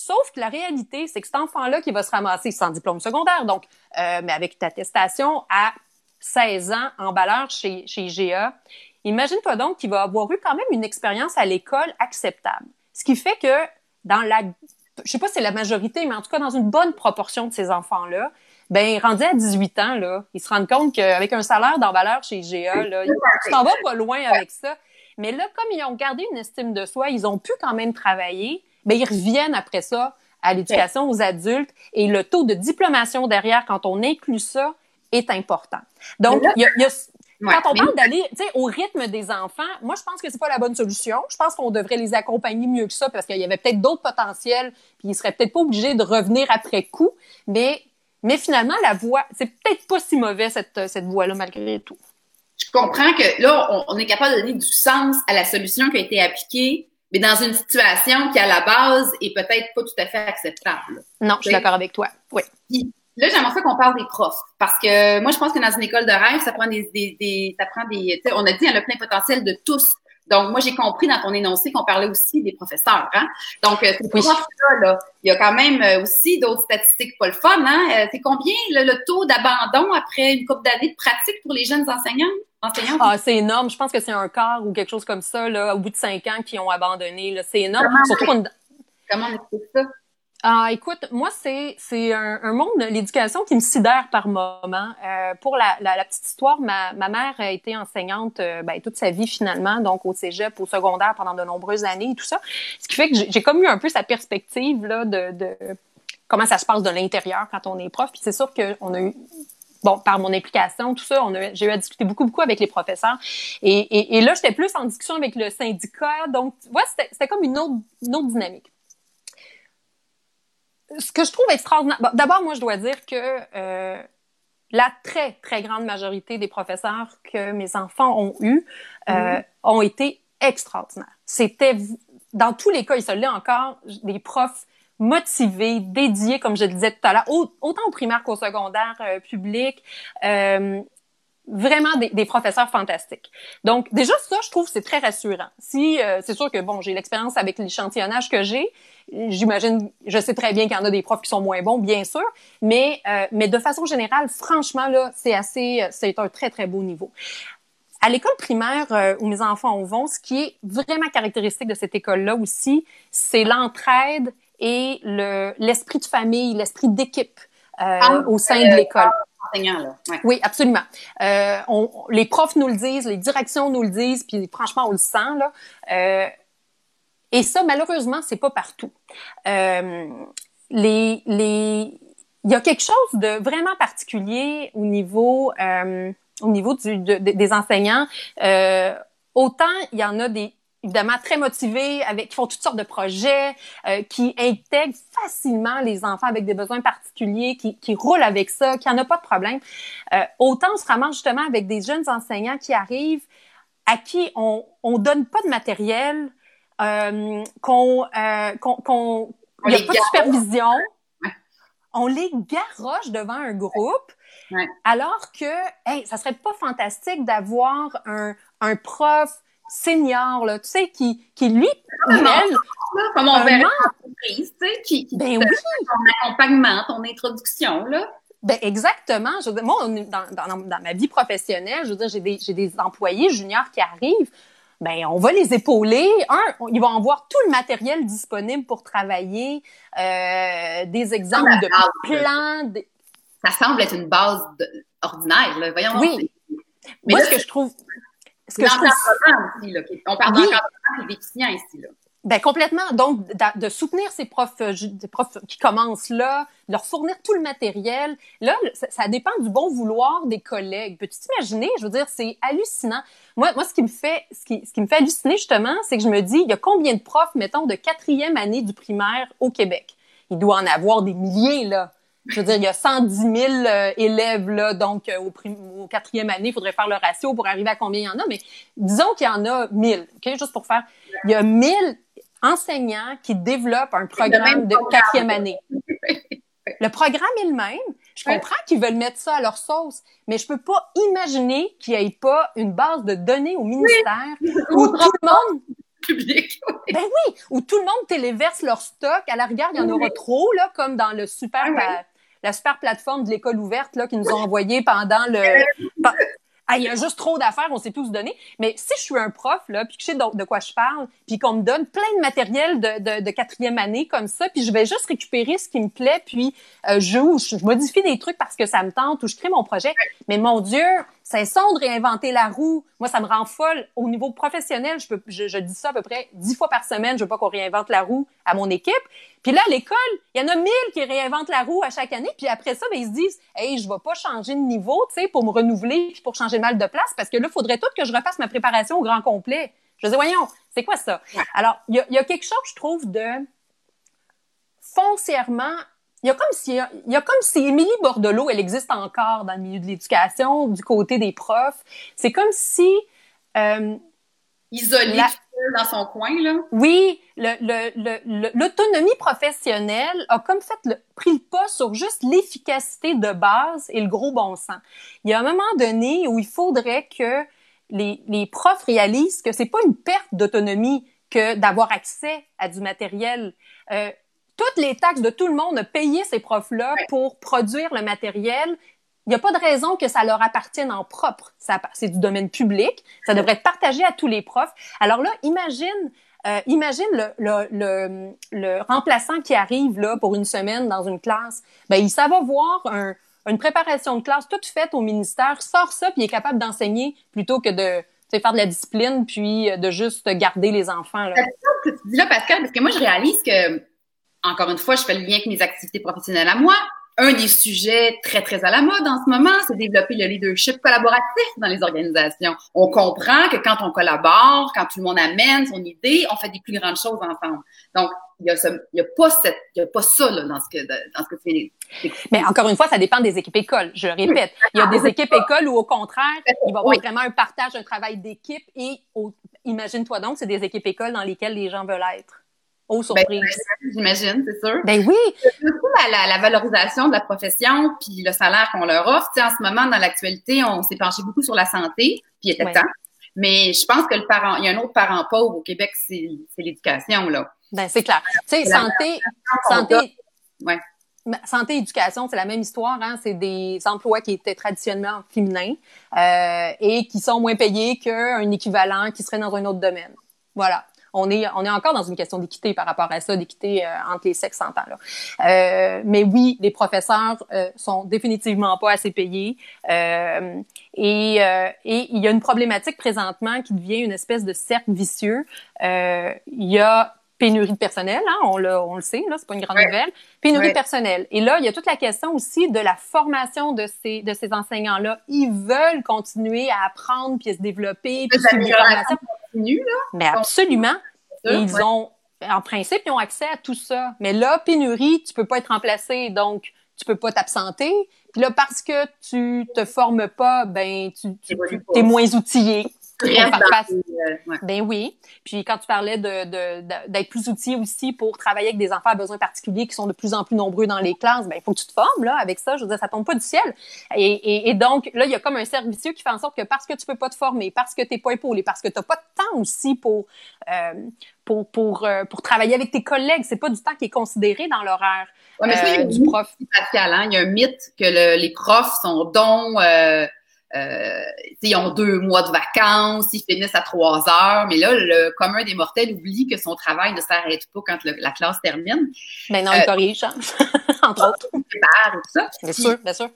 Sauf que la réalité, c'est que cet enfant-là qui va se ramasser sans diplôme secondaire, donc, euh, mais avec une attestation à 16 ans, emballeur chez, chez IGA, imagine-toi donc qu'il va avoir eu quand même une expérience à l'école acceptable. Ce qui fait que dans la, je sais pas si c'est la majorité, mais en tout cas dans une bonne proportion de ces enfants-là, ben rendu à 18 ans, là, ils se rendent compte qu'avec un salaire d'emballeur chez IGA, là, tu t'en vas pas loin avec ça. Mais là, comme ils ont gardé une estime de soi, ils ont pu quand même travailler, mais ils reviennent après ça à l'éducation aux adultes et le taux de diplomation derrière, quand on inclut ça, est important. Donc, il y a, quand on parle d'aller au rythme des enfants, moi, je pense que c'est pas la bonne solution. Je pense qu'on devrait les accompagner mieux que ça parce qu'il y avait peut-être d'autres potentiels, puis ils seraient peut-être pas obligés de revenir après coup. Mais, mais finalement, la voie, c'est peut-être pas si mauvais cette, cette voie-là malgré tout. Je comprends que là, on, est capable de donner du sens à la solution qui a été appliquée mais dans une situation qui, à la base, est peut-être pas tout à fait acceptable. Non, je suis d'accord avec toi. Oui. là, j'aimerais ça qu'on parle des profs. Parce que moi, je pense que dans une école de rêve, ça prend des, des, des ça prend des, on a dit, a le plein potentiel de tous. Donc, moi, j'ai compris dans ton énoncé qu'on parlait aussi des professeurs. Hein? Donc, euh, ces profs-là, là, il y a quand même euh, aussi d'autres statistiques pas le fun. Hein? Euh, c'est combien le, taux d'abandon après une couple d'années de pratique pour les jeunes enseignants? Ah, c'est énorme. Je pense que c'est un quart ou quelque chose comme ça, là, au bout de cinq ans, qui ont abandonné. C'est énorme. Comment, Comment on explique ça? Ah, écoute, moi, c'est c'est un, un monde, l'éducation qui me sidère par moment. Euh, pour la, la, petite histoire, ma, ma mère a été enseignante euh, ben, toute sa vie finalement, donc au cégep, au secondaire pendant de nombreuses années et tout ça. Ce qui fait que j'ai comme eu un peu sa perspective là de, de comment ça se passe de l'intérieur quand on est prof. Puis c'est sûr qu'on a eu bon, par mon implication, tout ça, on j'ai eu à discuter beaucoup, beaucoup avec les professeurs. Et, et, et là, j'étais plus en discussion avec le syndicat. Donc, tu vois, c'était comme une autre, une autre dynamique. Ce que je trouve extraordinaire, d'abord, moi, je dois dire que euh, la très, très grande majorité des professeurs que mes enfants ont eus euh, mm-hmm. ont été extraordinaires. C'était, dans tous les cas, il se l'est encore, des profs motivés, dédiés, comme je le disais tout à l'heure, autant au primaire qu'au secondaire euh, public. Euh, vraiment des, professeurs fantastiques. Donc déjà ça, je trouve c'est très rassurant. Si euh, c'est sûr que bon, j'ai l'expérience avec l'échantillonnage que j'ai, j'imagine, je sais très bien qu'il y en a des profs qui sont moins bons, bien sûr, mais euh, mais de façon générale, franchement là, c'est assez, c'est un très très beau niveau. À l'école primaire euh, où mes enfants vont, ce qui est vraiment caractéristique de cette école-là aussi, c'est l'entraide et le l'esprit de famille, l'esprit d'équipe ah, au sein de l'école. Oui, absolument. Euh, on, les profs nous le disent, les directions nous le disent, puis franchement, on le sent là. Euh, et ça, malheureusement, c'est pas partout. Euh, les, les, il y a quelque chose de vraiment particulier au niveau, euh, au niveau du, des enseignants. Euh, autant il y en a des évidemment très motivés, avec qui font toutes sortes de projets, euh, qui intègrent facilement les enfants avec des besoins particuliers, qui, qui roulent avec ça, qui en a pas de problème. Euh, autant on se ramasse justement avec des jeunes enseignants qui arrivent à qui on on donne pas de matériel, euh, qu'on euh, qu'on il n'y a pas de supervision. On les garoche devant un groupe. Alors que, hey, ça serait pas fantastique d'avoir un, un prof senior, là, tu sais, qui, qui lui, comme on verrait entreprise, tu sais, qui, qui ben oui. ton accompagnement, ton introduction, là. Ben exactement. Je veux dire, moi, dans, dans, dans, ma vie professionnelle, je veux dire, j'ai des, j'ai des employés juniors qui arrivent. Ben, on va les épauler. Un, ils vont avoir tout le matériel disponible pour travailler, euh, des exemples de plans. Ça semble être une base ordinaire, là. Voyons. Oui. Mais moi, ce que je trouve, ce que je trouve... là. On parle oui. d'encadrement déficient ici, là. Ben complètement. Donc, de soutenir ces profs, euh, des profs qui commencent là, de leur fournir tout le matériel. Là, ça, dépend du bon vouloir des collègues. Peux-tu t'imaginer? Je veux dire, c'est hallucinant. Moi, moi, ce qui me fait, ce qui, ce qui me fait halluciner justement, c'est que je me dis, il y a combien de profs, mettons, de quatrième année du primaire au Québec? Il doit en avoir des milliers, là. Je veux dire, il y a 110 000 euh, élèves, là, donc euh, au, au, quatrième année, il faudrait faire le ratio pour arriver à combien il y en a, mais disons qu'il y en a 1000, OK, juste pour faire. Il y a 1000 enseignants qui développent un programme de quatrième année. Le programme est le même. Je comprends qu'ils veulent mettre ça à leur sauce, mais je peux pas imaginer qu'il n'y ait pas une base de données au ministère où tout le monde public. Ben oui, où tout le monde téléverse leur stock. À la rigueur, il y en aura trop, là, comme dans le super, ah la super plateforme de l'école ouverte là, qui nous ont envoyé pendant le. Ah, il y a juste trop d'affaires, on sait tous donner. Mais si je suis un prof, là, puis que je sais de, quoi je parle, puis qu'on me donne plein de matériel de, de, de, quatrième année comme ça, puis je vais juste récupérer ce qui me plaît, puis euh, je, je modifie des trucs parce que ça me tente ou je crée mon projet. Mais mon Dieu, c'est son de réinventer la roue. Moi, ça me rend folle. Au niveau professionnel, je, peux, je, dis ça à peu près dix fois par semaine. Je veux pas qu'on réinvente la roue à mon équipe. Puis là, à l'école, il y en a mille qui réinventent la roue à chaque année. Puis après ça, ben, ils se disent, hey, je vais pas changer de niveau, tu sais, pour me renouveler puis pour changer de mal de place parce que là, il faudrait tout que je refasse ma préparation au grand complet. Je dis, voyons, c'est quoi ça? Alors, il y a, y a quelque chose, je trouve, de foncièrement il y a comme si il y a comme si Émilie Bordelot, elle existe encore dans le milieu de l'éducation, du côté des profs. C'est comme si euh, isolée dans son coin là. Oui, l'autonomie professionnelle a comme fait le, pris le pas sur juste l'efficacité de base et le gros bon sens. Il y a un moment donné où il faudrait que les, les profs réalisent que c'est pas une perte d'autonomie que d'avoir accès à du matériel. Euh, toutes les taxes de tout le monde, payer ces profs-là pour produire le matériel. Il n'y a pas de raison que ça leur appartienne en propre. C'est du domaine public. Ça devrait être partagé à tous les profs. Alors là, imagine euh, imagine le, le, le, le, remplaçant qui arrive là pour une semaine dans une classe. Ben, il ça va voir un, une préparation de classe toute faite au ministère, sort ça puis il est capable d'enseigner plutôt que de faire de la discipline puis de juste garder les enfants. C'est que tu dis là, Pascal, parce que moi je réalise que encore une fois, je fais le lien avec mes activités professionnelles à moi. Un des sujets très, très à la mode en ce moment, c'est développer le leadership collaboratif dans les organisations. On comprend que quand on collabore, quand tout le monde amène son idée, on fait des plus grandes choses ensemble. Donc, il y a, a pas cette, il y a pas ça là, dans ce que dans ce que tu fais. Mais encore une fois, ça dépend des équipes écoles. Je répète, il y a des équipes écoles où au contraire, il va y avoir vraiment un partage, un travail d'équipe et imagine-toi donc, c'est des équipes écoles dans lesquelles les gens veulent être. Aux ben, surprises. J'imagine, c'est sûr. Ben oui. Surtout la, la, valorisation de la profession puis le salaire qu'on leur offre. en ce moment, dans l'actualité, on s'est penché beaucoup sur la santé, puis il était temps. Mais je pense que le parent, il y a un autre parent pauvre au Québec, c'est l'éducation, là. Ben, c'est clair. Tu sais, santé, santé, ouais. santé, éducation, c'est la même histoire. Hein? C'est des emplois qui étaient traditionnellement féminins euh, et qui sont moins payés qu'un équivalent qui serait dans un autre domaine. Voilà on est, on est encore dans une question d'équité par rapport à ça, d'équité euh, entre les sexes en temps là. Euh, mais oui, les professeurs euh, sont définitivement pas assez payés euh, et, et il y a une problématique présentement qui devient une espèce de cercle vicieux. il y a pénurie de personnel, hein, on, le, on le sait, là, c'est pas une grande nouvelle. Pénurie de personnel. Et là, il y a toute la question aussi de la formation de ces, de ces enseignants-là. Ils veulent continuer à apprendre puis à se développer. Puis mais absolument. ils ont, en principe, ils ont accès à tout ça. Mais là, pénurie, tu peux pas être remplacé, donc tu peux pas t'absenter. Puis là, parce que tu te formes pas, ben tu, tu, es moins outillé. Euh, ben oui. Puis quand tu parlais de, d'être plus outillé aussi pour travailler avec des enfants à besoins particuliers qui sont de plus en plus nombreux dans les classes, ben il faut que tu te formes là avec ça. Je veux dire, ça tombe pas du ciel. Et, et, donc là, il y a comme un servicieux qui fait en sorte que parce que tu peux pas te former, parce que t'es pas épaulé, parce que t'as pas de temps aussi pour euh, pour pour euh, pour travailler avec tes collègues, c'est pas du temps qui est considéré dans l'horaire ouais, mais il y a du prof. Hein. Il y a un mythe que les profs sont dons euh, ils ont deux mois de vacances, ils finissent à trois heures, mais là, le commun des mortels oublie que son travail ne s'arrête pas quand la classe termine. Mais non, il euh, corrige, hein. entre autres. ça. Bien sûr, bien sûr.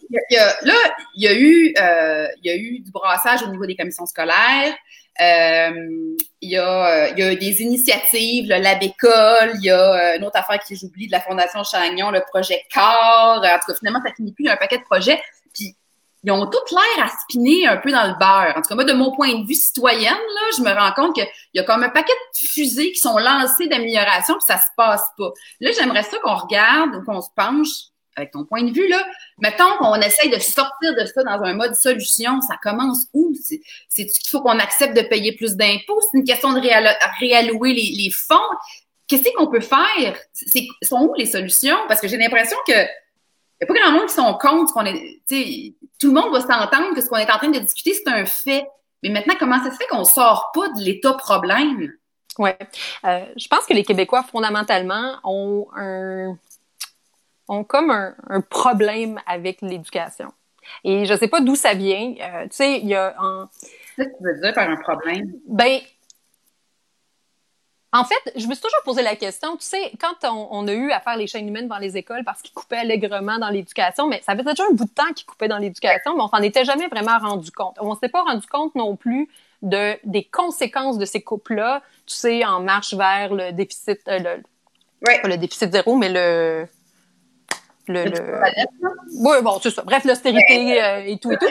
là, il y a eu, euh, il y a eu du brassage au niveau des commissions scolaires. Euh, il, y a, il y a des initiatives, le Lab École, il y a une autre affaire que j'oublie de la Fondation Chagnon, le projet CORE. En tout cas, finalement, ça finit plus, il y a un paquet de projets. Ils ont toutes l'air à spinner un peu dans le beurre. En tout cas, moi, de mon point de vue citoyenne, là, je me rends compte qu'il y a comme un paquet de fusées qui sont lancées d'amélioration, puis ça se passe pas. Là, j'aimerais ça qu'on regarde ou qu'on se penche avec ton point de vue, là. Mettons qu'on essaye de sortir de ça dans un mode solution, ça commence où? C'est qu'il faut qu'on accepte de payer plus d'impôts? C'est une question de réallouer les, fonds? Qu'est-ce qu'on peut faire? Sont où les solutions? Parce que j'ai l'impression que n'y a pas grand monde qui sont contre qu'on est. Tout le monde va s'entendre que ce qu'on est en train de discuter, c'est un fait. Mais maintenant, comment ça se fait qu'on sort pas de l'état problème? Oui. Euh, je pense que les Québécois, fondamentalement, ont un ont comme un, problème avec l'éducation. Et je sais pas d'où ça vient. Euh, tu sais, il y a un... Qu'est-ce que tu veux dire par un problème? Ben, en fait, je me suis toujours posé la question, tu sais, quand on, a eu à faire les chaînes humaines dans les écoles parce qu'ils coupaient allègrement dans l'éducation, mais ça faisait déjà un bout de temps qu'ils coupaient dans l'éducation, mais on s'en était jamais vraiment rendu compte. On s'est pas rendu compte non plus de des conséquences de ces coupes-là, tu sais, en marche vers le déficit, euh, le, pas le déficit zéro, mais le le, Oui, bon, c'est ça. Bref, l'austérité euh, et tout et tout.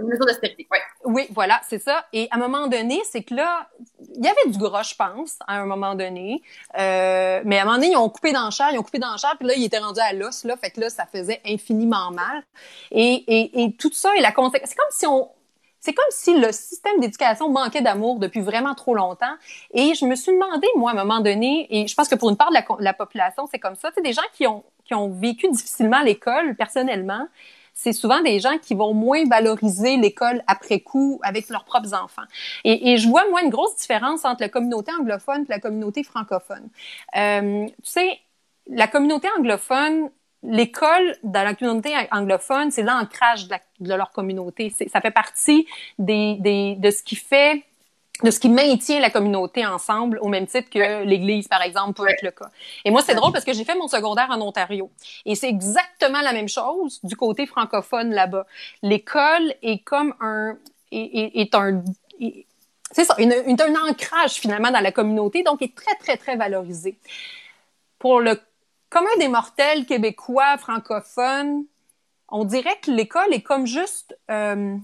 Une mesure d'austérité, oui. Oui, voilà, c'est ça. Et à un moment donné, c'est que là, il y avait du gras, je pense, à un moment donné. Euh, mais à un moment donné, ils ont coupé dans le chair, ils ont coupé dans le chair, puis là, ils étaient rendus à l'os, là. Fait que là, ça faisait infiniment mal. Et, et, et tout ça et la conséquence. C'est comme si on, c'est comme si le système d'éducation manquait d'amour depuis vraiment trop longtemps. Et je me suis demandé, moi, à un moment donné, et je pense que pour une part de la, la population, c'est comme ça, c'est des gens qui ont, qui ont vécu difficilement l'école personnellement, c'est souvent des gens qui vont moins valoriser l'école après coup avec leurs propres enfants. Et, et, je vois, moi, une grosse différence entre la communauté anglophone et la communauté francophone. Euh, tu sais, la communauté anglophone, l'école dans la communauté anglophone, c'est l'ancrage de, leur communauté. Ça fait partie des, des, de ce qui fait de ce qui maintient la communauté ensemble au même titre que l'Église, par exemple, peut être le cas. Et moi, c'est drôle parce que j'ai fait mon secondaire en Ontario. Et c'est exactement la même chose du côté francophone là-bas. L'école est comme un... est, est un... c'est ça, une, un ancrage finalement dans la communauté, donc est très, très, très valorisé. Pour le commun des mortels québécois, francophones, on dirait que l'école est comme juste... Euh,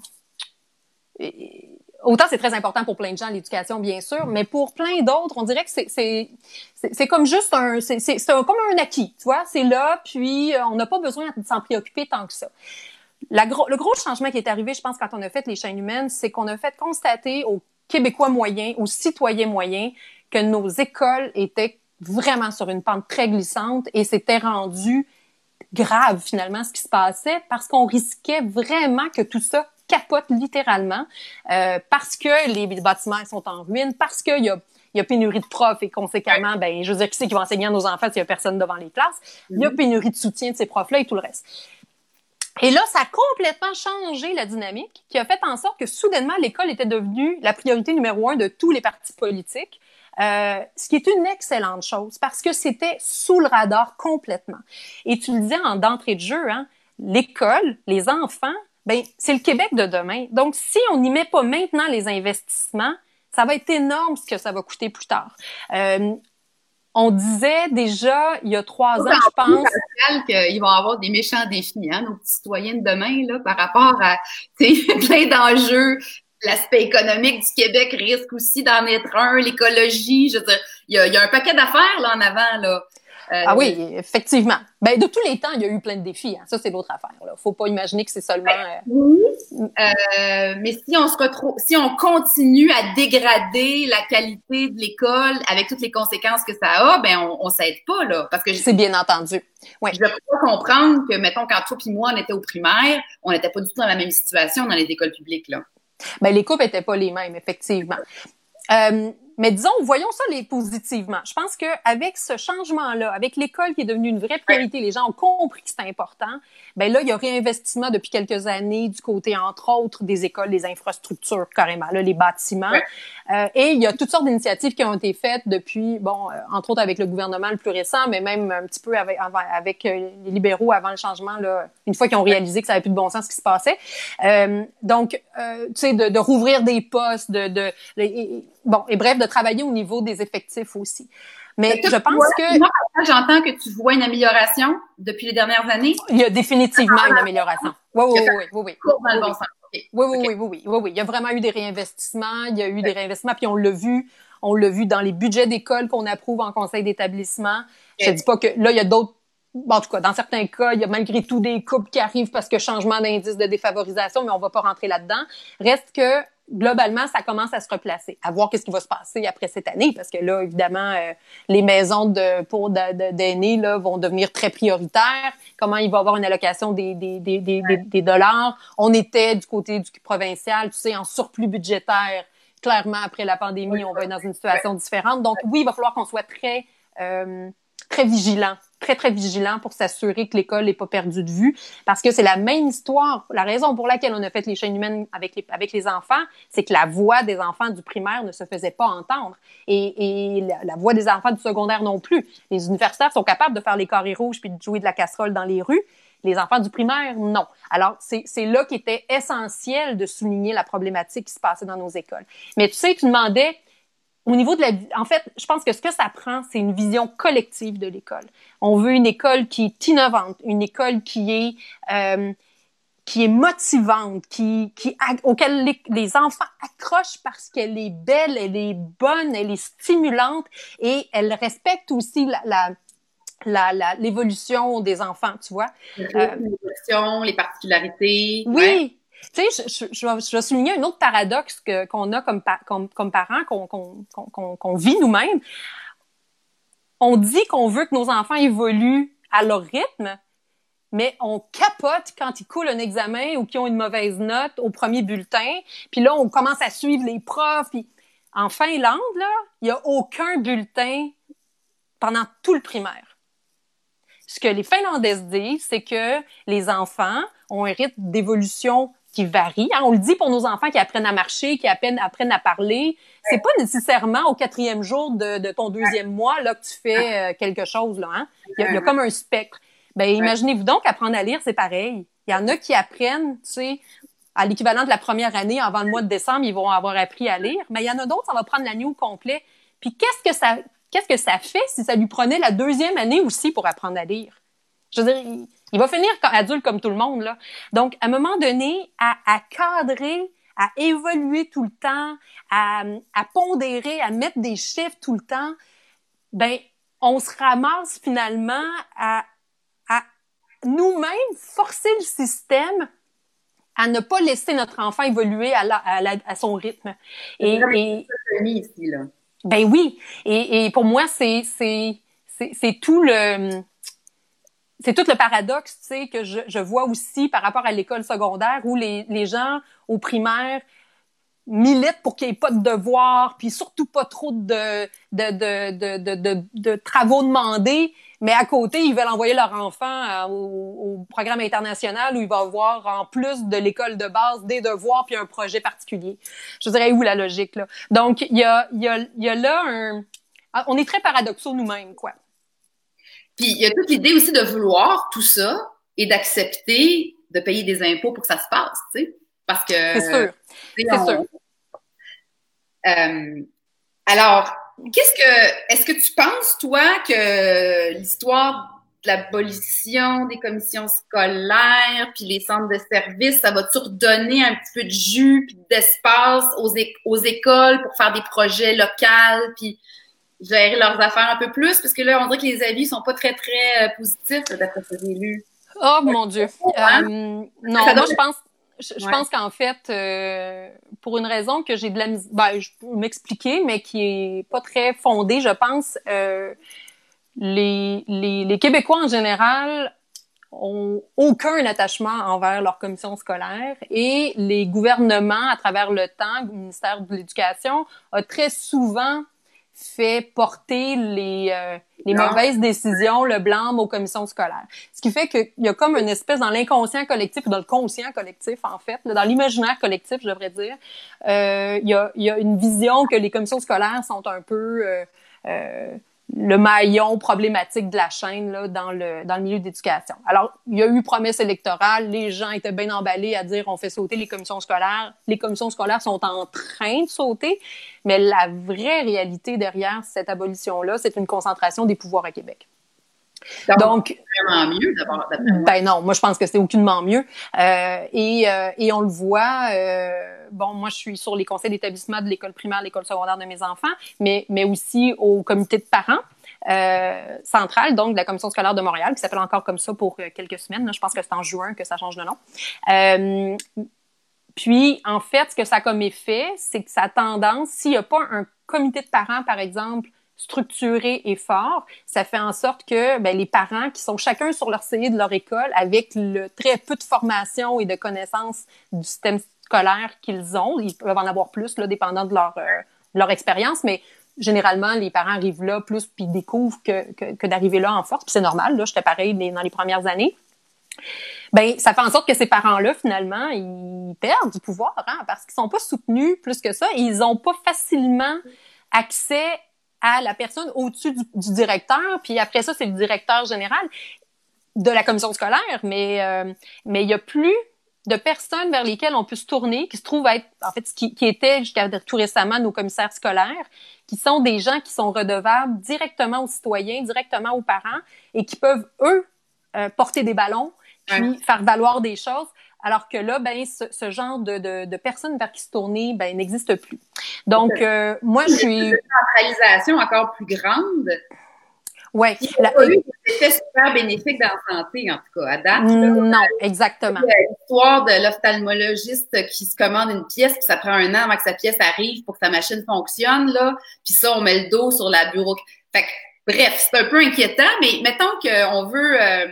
autant c'est très important pour plein de gens l'éducation bien sûr, mais pour plein d'autres, on dirait que c'est c'est c'est comme juste un c'est c'est comme un acquis, tu vois, c'est là puis euh, on n'a pas besoin de s'en préoccuper tant que ça. Le gros changement qui est arrivé, je pense, quand on a fait les chaînes humaines, c'est qu'on a fait constater aux Québécois moyens, aux citoyens moyens, que nos écoles étaient vraiment sur une pente très glissante et c'était rendu grave finalement ce qui se passait parce qu'on risquait vraiment que tout ça capote littéralement euh, parce que les bâtiments sont en ruine, parce qu'il y a il y a pénurie de profs et conséquemment, ben, je veux dire, qui c'est qui va enseigner à nos enfants s'il y a personne devant les classes? Il y a mhm. pénurie de soutien de ces profs-là et tout le reste. Et là, ça a complètement changé la dynamique, qui a fait en sorte que soudainement, l'école était devenue la priorité numéro un de tous les partis politiques. Euh, ce qui est une excellente chose parce que c'était sous le radar complètement. Et tu le disais en d'entrée de jeu, hein, l'école, les enfants, ben c'est le Québec de demain. Donc si on n'y met pas maintenant les investissements, ça va être énorme ce que ça va coûter plus tard. Euh, on disait déjà il y a trois ans, je pense. qu'ils vont avoir des méchants défis, hein, nos citoyens de demain, là, par rapport à plein d'enjeux. L'aspect économique du Québec risque aussi d'en être un, l'écologie. Je veux dire, il y a, il y a un paquet d'affaires là en avant. Là. Euh, ah oui, effectivement. Ben, de tous les temps, il y a eu plein de défis. Hein. Ça, c'est l'autre affaire. Là. Faut pas imaginer que c'est seulement. Oui, euh, euh, mais si on se retrouve, si on continue à dégrader la qualité de l'école avec toutes les conséquences que ça a, ben on, on s'aide pas là, parce que c'est bien entendu. Ouais. Je peux comprendre que mettons quand toi et moi on était au primaire, on n'était pas du tout dans la même situation dans les écoles publiques là. Ben les coupes étaient pas les mêmes effectivement. Euh, mais disons, voyons ça les positivement. Je pense que avec ce changement-là, avec l'école qui est devenue une vraie priorité, les gens ont compris que c'est important. Ben là, il y a réinvestissement depuis quelques années du côté, entre autres, des écoles, des infrastructures carrément, là, les bâtiments. Euh, et il y a toutes sortes d'initiatives qui ont été faites depuis, bon, euh, entre autres avec le gouvernement le plus récent, mais même un petit peu avec, avec euh, les libéraux avant le changement, là, une fois qu'ils ont réalisé que ça n'avait plus de bon sens ce qui se passait. donc, tu sais, de, de rouvrir des postes, de, de, de bon, et bref, de travailler au niveau des effectifs aussi. Mais je pense que... J'entends que tu vois une amélioration depuis les dernières années. Il y a définitivement une amélioration. Oui, oui, oui, oui, oui. Oui, oui, oui, oui, oui, oui. Il y a vraiment eu des réinvestissements. Il y a eu des réinvestissements, puis on l'a vu. On l'a vu dans les budgets d'école qu'on approuve en conseil d'établissement. Je dis pas que là, il y a d'autres en tout cas, dans certains cas, il y a malgré tout des coupes qui arrivent parce que changement d'indice de défavorisation, mais on va pas rentrer là-dedans. Reste que globalement, ça commence à se replacer, à voir qu'est-ce qui va se passer après cette année, parce que là, évidemment, euh, les maisons de pour d'aînés là vont devenir très prioritaires. Comment il va y avoir une allocation des des, des, des, des dollars? On était du côté du provincial, tu sais, en surplus budgétaire. Clairement, après la pandémie, on va être dans une situation différente. Donc, oui, il va falloir qu'on soit très euh, très vigilant très, très vigilant pour s'assurer que l'école n'est pas perdue de vue. Parce que c'est la même histoire. La raison pour laquelle on a fait les chaînes humaines avec les, avec les enfants, c'est que la voix des enfants du primaire ne se faisait pas entendre. Et, et la, voix des enfants du secondaire non plus. Les universitaires sont capables de faire les carrés rouges puis de jouer de la casserole dans les rues. Les enfants du primaire, non. Alors, c'est là qu'était essentiel de souligner la problématique qui se passait dans nos écoles. Mais tu sais, tu demandais, au niveau de la... En fait, je pense que ce que ça prend, c'est une vision collective de l'école. On veut une école qui est innovante, une école qui est... Euh, qui est motivante, qui, qui, auquel les, les enfants accrochent parce qu'elle est belle, elle est bonne, elle est stimulante et elle respecte aussi la, la la, l'évolution des enfants, tu vois. L'évolution, les particularités. Oui, tu sais, je, je, je, vais souligner un autre paradoxe que, qu'on a comme, comme, comme parents, qu'on, qu'on, qu'on, qu'on vit nous-mêmes. On dit qu'on veut que nos enfants évoluent à leur rythme, mais on capote quand ils coulent un examen ou qu'ils ont une mauvaise note au premier bulletin. Puis là, on commence à suivre les profs. Puis en Finlande, là, il n'y a aucun bulletin pendant tout le primaire. Ce que les Finlandaises disent, c'est que les enfants ont un rythme d'évolution qui varie. Hein, on le dit pour nos enfants qui apprennent à marcher, qui apprennent, apprennent à parler. C'est pas nécessairement au quatrième jour de, de, ton deuxième mois là que tu fais euh, quelque chose là. Hein? Il, y a, il y a comme un spectre. Ben imaginez-vous donc apprendre à lire, c'est pareil. Il y en a qui apprennent, tu sais, à l'équivalent de la première année, avant le mois de décembre, ils vont avoir appris à lire. Mais il y en a d'autres, ça va prendre l'année au complet. Puis qu'est-ce que ça, qu'est-ce que ça fait si ça lui prenait la deuxième année aussi pour apprendre à lire? Je veux dire, il va finir adulte comme tout le monde, là. Donc, à un moment donné, à, à cadrer, à évoluer tout le temps, à, à, pondérer, à mettre des chiffres tout le temps, ben, on se ramasse finalement à, à nous-mêmes forcer le système à ne pas laisser notre enfant évoluer à, la, à, à son rythme. Et, et... Ici, là. Ben oui. Et, et pour moi, c'est c'est c'est tout le c'est tout le paradoxe, tu sais, que je, je vois aussi par rapport à l'école secondaire où les, les gens au primaire militent pour qu'il n'y ait pas de devoirs, puis surtout pas trop de, de, de, de, de, travaux demandés, mais à côté, ils veulent envoyer leur enfant au, programme international où il va avoir, en plus de l'école de base, des devoirs puis un projet particulier. Je dirais où la logique, là. Donc, il y a, y, a, y a là un... On est très paradoxaux nous-mêmes, quoi. Puis, il y a toute l'idée aussi de vouloir tout ça et d'accepter de payer des impôts pour que ça se passe, tu sais. Parce que... C'est sûr. C'est sûr. Euh, alors, Qu'est-ce que, est-ce que tu penses, toi, que l'histoire de l'abolition des commissions scolaires, puis les centres de services, ça va toujours donner un petit peu de jus, puis d'espace aux, aux écoles pour faire des projets locaux, puis gérer leurs affaires un peu plus? Parce que là, on dirait que les avis sont pas très, très euh, positifs, d'après ce que j'ai lu. Oh, mon Dieu. Euh, non, moi, je pense je, pense qu'en fait, euh, pour une raison que j'ai de la ben, je peux m'expliquer, mais qui est pas très fondée, je pense, euh, les, les, les, Québécois en général ont aucun attachement envers leur commission scolaire et les gouvernements, à travers le temps, le ministère de l'Éducation, a très souvent fait porter les, euh, les mauvaises décisions, le blâme aux commissions scolaires. Ce qui fait qu'il y a comme une espèce dans l'inconscient collectif dans le conscient collectif, en fait, dans l'imaginaire collectif, je devrais dire, euh, il, y a, il y a une vision que les commissions scolaires sont un peu euh, euh le maillon problématique de la chaîne là, dans, le, dans le milieu d'éducation. Alors, il y a eu promesse électorale, les gens étaient bien emballés à dire on fait sauter les commissions scolaires. Les commissions scolaires sont en train de sauter, mais la vraie réalité derrière cette abolition-là, c'est une concentration des pouvoirs à Québec. Donc, vraiment mieux d'abord. Ben non, moi je pense que c'est aucunement mieux. Euh, et, euh, et on le voit. Euh, bon, moi je suis sur les conseils d'établissement de l'école primaire, l'école secondaire de mes enfants, mais mais aussi au comité de parents. Euh, centrale, donc de la commission scolaire de Montréal, qui s'appelle encore comme ça pour euh, quelques semaines. Je pense que c'est en juin que ça change de nom. Euh, puis, en fait, ce que ça a comme effet, c'est que ça a tendance, s'il n'y a pas un comité de parents, par exemple, structuré et fort, ça fait en sorte que ben, les parents qui sont chacun sur leur CI de leur école, avec le très peu de formation et de connaissances du système scolaire qu'ils ont, ils peuvent en avoir plus, là, dépendant de leur, euh, leur expérience, mais généralement, les parents arrivent là plus puis découvrent que, que, que d'arriver là en force. Puis c'est normal, là, j'étais pareil dans les premières années. Ben, ça fait en sorte que ces parents-là, finalement, ils perdent du pouvoir, hein, parce qu'ils sont pas soutenus plus que ça et ils ont pas facilement accès à la personne au-dessus du, directeur, puis après ça, c'est le directeur général de la commission scolaire, mais euh, mais il y a plus de personnes vers lesquelles on peut se tourner, qui se trouvent être, en fait, qui, qui étaient jusqu'à tout récemment nos commissaires scolaires, qui sont des gens qui sont redevables directement aux citoyens, directement aux parents, et qui peuvent, eux, euh, porter des ballons, puis faire valoir des choses. Alors que là, ben, ce, genre de, de, de, personnes vers qui se tourner, ben, n'existe plus. Donc, euh, moi, je suis... Une centralisation encore plus grande. Oui. La... a eu des effets super bénéfiques dans la santé, en tout cas, à date. non, exactement. L'histoire de l'ophtalmologiste qui se commande une pièce, puis ça prend un an avant que sa pièce arrive pour que sa machine fonctionne, là. Puis ça, on met le dos sur la bureau. Fait que, bref, c'est un peu inquiétant, mais mettons qu'on veut... Euh,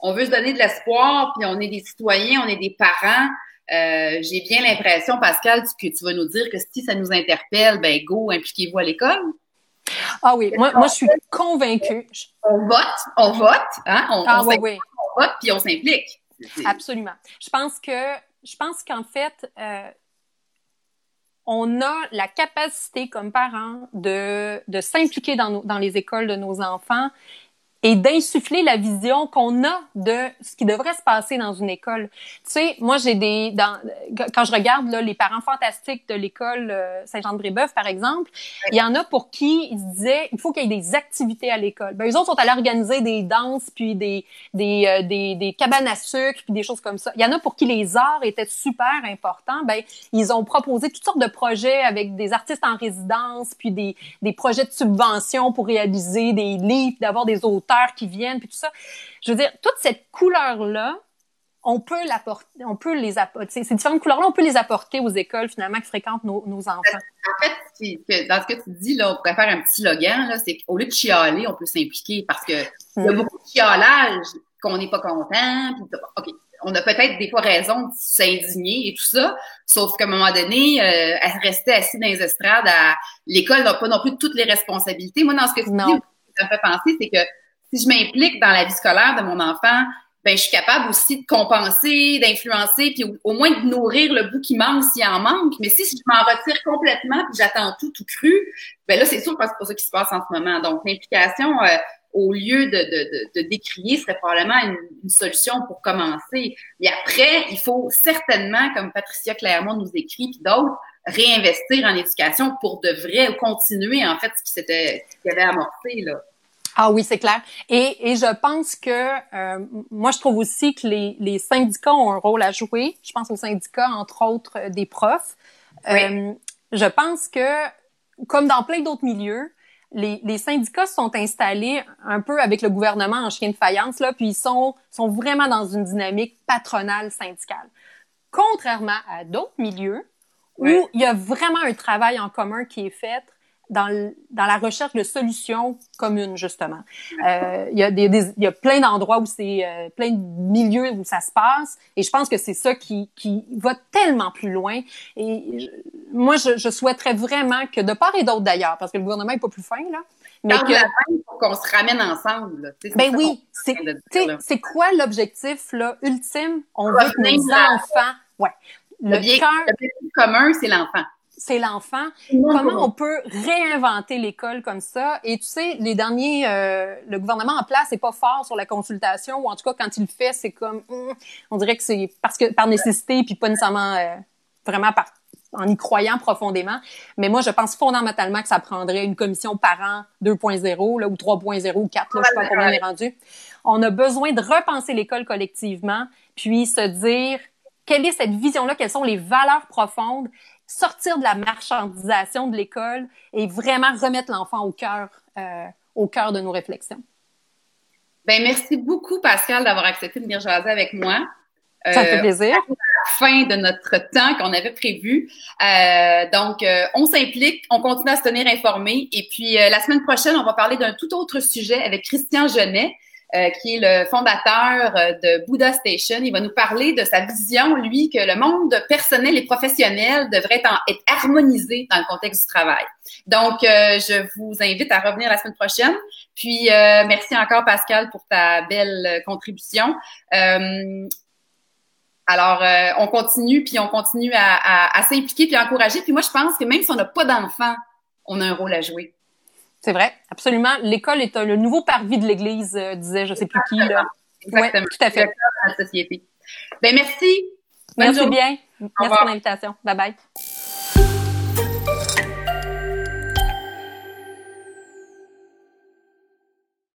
on veut se donner de l'espoir, puis on est des citoyens, on est des parents. Euh, j'ai bien l'impression, Pascal, que tu vas nous dire que si ça nous interpelle, ben go, impliquez-vous à l'école. Ah oui, moi, moi je suis convaincue. On vote, on vote, hein? On, ah, oui, oui. on vote, puis on s'implique. Absolument. Je pense que, je pense qu'en fait, euh, on a la capacité comme parents de, de s'impliquer dans, dans les écoles de nos enfants et d'insuffler la vision qu'on a de ce qui devrait se passer dans une école. Tu sais, moi j'ai des dans, quand je regarde là, les parents fantastiques de l'école euh, Saint-Jean-de-Brébeuf par exemple, il y en a pour qui ils disaient il faut qu'il y ait des activités à l'école. Ben eux autres sont allés organiser des danses puis des des, euh, des des cabanes à sucre puis des choses comme ça. Il y en a pour qui les arts étaient super importants. Ben ils ont proposé toutes sortes de projets avec des artistes en résidence puis des des projets de subvention pour réaliser des livres, d'avoir des auteurs qui viennent, puis tout ça. Je veux dire, toute cette couleur-là, on peut l'apporter, on peut les apporter. Ces différentes couleurs-là, on peut les apporter aux écoles finalement qui fréquentent nos, enfants. En fait, dans ce que tu dis, là, on pourrait faire un petit slogan, là, c'est qu'au lieu de chialer, on peut s'impliquer parce que il y a mm. beaucoup de chialage qu'on n'est pas content. OK, on a peut-être des fois raison de s'indigner et tout ça, sauf qu'à un moment donné, euh, rester assis dans les estrades, à l'école n'a pas non plus toutes les responsabilités. Moi, dans ce que tu dis, ça me fait penser, c'est que si je m'implique dans la vie scolaire de mon enfant, ben je suis capable aussi de compenser, d'influencer, puis au, moins de nourrir le bout qui manque s'il en manque. Mais si je m'en retire complètement puis j'attends tout tout cru, ben là c'est sûr que c'est pas ça qui se passe en ce moment. Donc l'implication euh, au lieu de, de, de, décrier serait probablement une, solution pour commencer. Mais après, il faut certainement, comme Patricia Clermont nous écrit, puis d'autres, réinvestir en éducation pour de vrai ou continuer en fait ce qui qui avait amorcé là. Ah oui, c'est clair. Et, et je pense que euh, moi, je trouve aussi que les, les syndicats ont un rôle à jouer. Je pense aux syndicats, entre autres, euh, des profs. Euh, je pense que, comme dans plein d'autres milieux, les, les, syndicats sont installés un peu avec le gouvernement en chien de faïence, là, puis ils sont, sont vraiment dans une dynamique patronale syndicale. Contrairement à d'autres milieux où il y a vraiment un travail en commun qui est fait dans, dans la recherche de solutions communes, justement. Euh, il, y a des, il y a plein d'endroits où c'est, euh, plein de milieux où ça se passe, et je pense que c'est ça qui, qui va tellement plus loin. Et moi, je, je souhaiterais vraiment que, de part et d'autre d'ailleurs, parce que le gouvernement est pas plus fin, là, mais que, pour qu'on se ramène ensemble. Ben oui, c'est, c'est quoi l'objectif là? Ultime On veut que nos enfants, ouais, le, le commun, c'est l'enfant c'est l'enfant. Comment on peut réinventer l'école comme ça? Et tu sais, les derniers, euh, le gouvernement en place n'est pas fort sur la consultation, ou en tout cas, quand il le fait, c'est comme, hum, on dirait que c'est parce que par nécessité, puis pas nécessairement euh, vraiment par en y croyant profondément. Mais moi, je pense fondamentalement que ça prendrait une commission parent 2.0 là, ou 3.0 ou 4, là, je sais pas combien on est rendu. On a besoin de repenser l'école collectivement, puis se dire quelle est cette vision-là, quelles sont les valeurs profondes? Sortir de la marchandisation de l'école et vraiment remettre l'enfant au cœur, euh, au cœur de nos réflexions. Ben merci beaucoup Pascal d'avoir accepté de venir jaser avec moi. Ça me fait euh, plaisir. À la fin de notre temps qu'on avait prévu. Euh, donc, on s'implique, on continue à se tenir informé. Et puis, la semaine prochaine, on va parler d'un tout autre sujet avec Christian Genet. Euh, qui est le fondateur euh, de Buddha Station. Il va nous parler de sa vision, lui, que le monde personnel et professionnel devrait être, harmonisé dans le contexte du travail. Donc, euh, je vous invite à revenir la semaine prochaine. Puis, merci encore, Pascal, pour ta belle contribution. alors, on continue, puis on continue à, à, à s'impliquer, puis à encourager. Puis moi, je pense que même si on n'a pas d'enfants, on a un rôle à jouer. C'est vrai, absolument. L'école est le nouveau parvis de l'Église, euh, disait je sais plus qui. Là. Exactement. tout à fait. La société. Ben merci. merci bien. Merci pour l'invitation. Bye bye.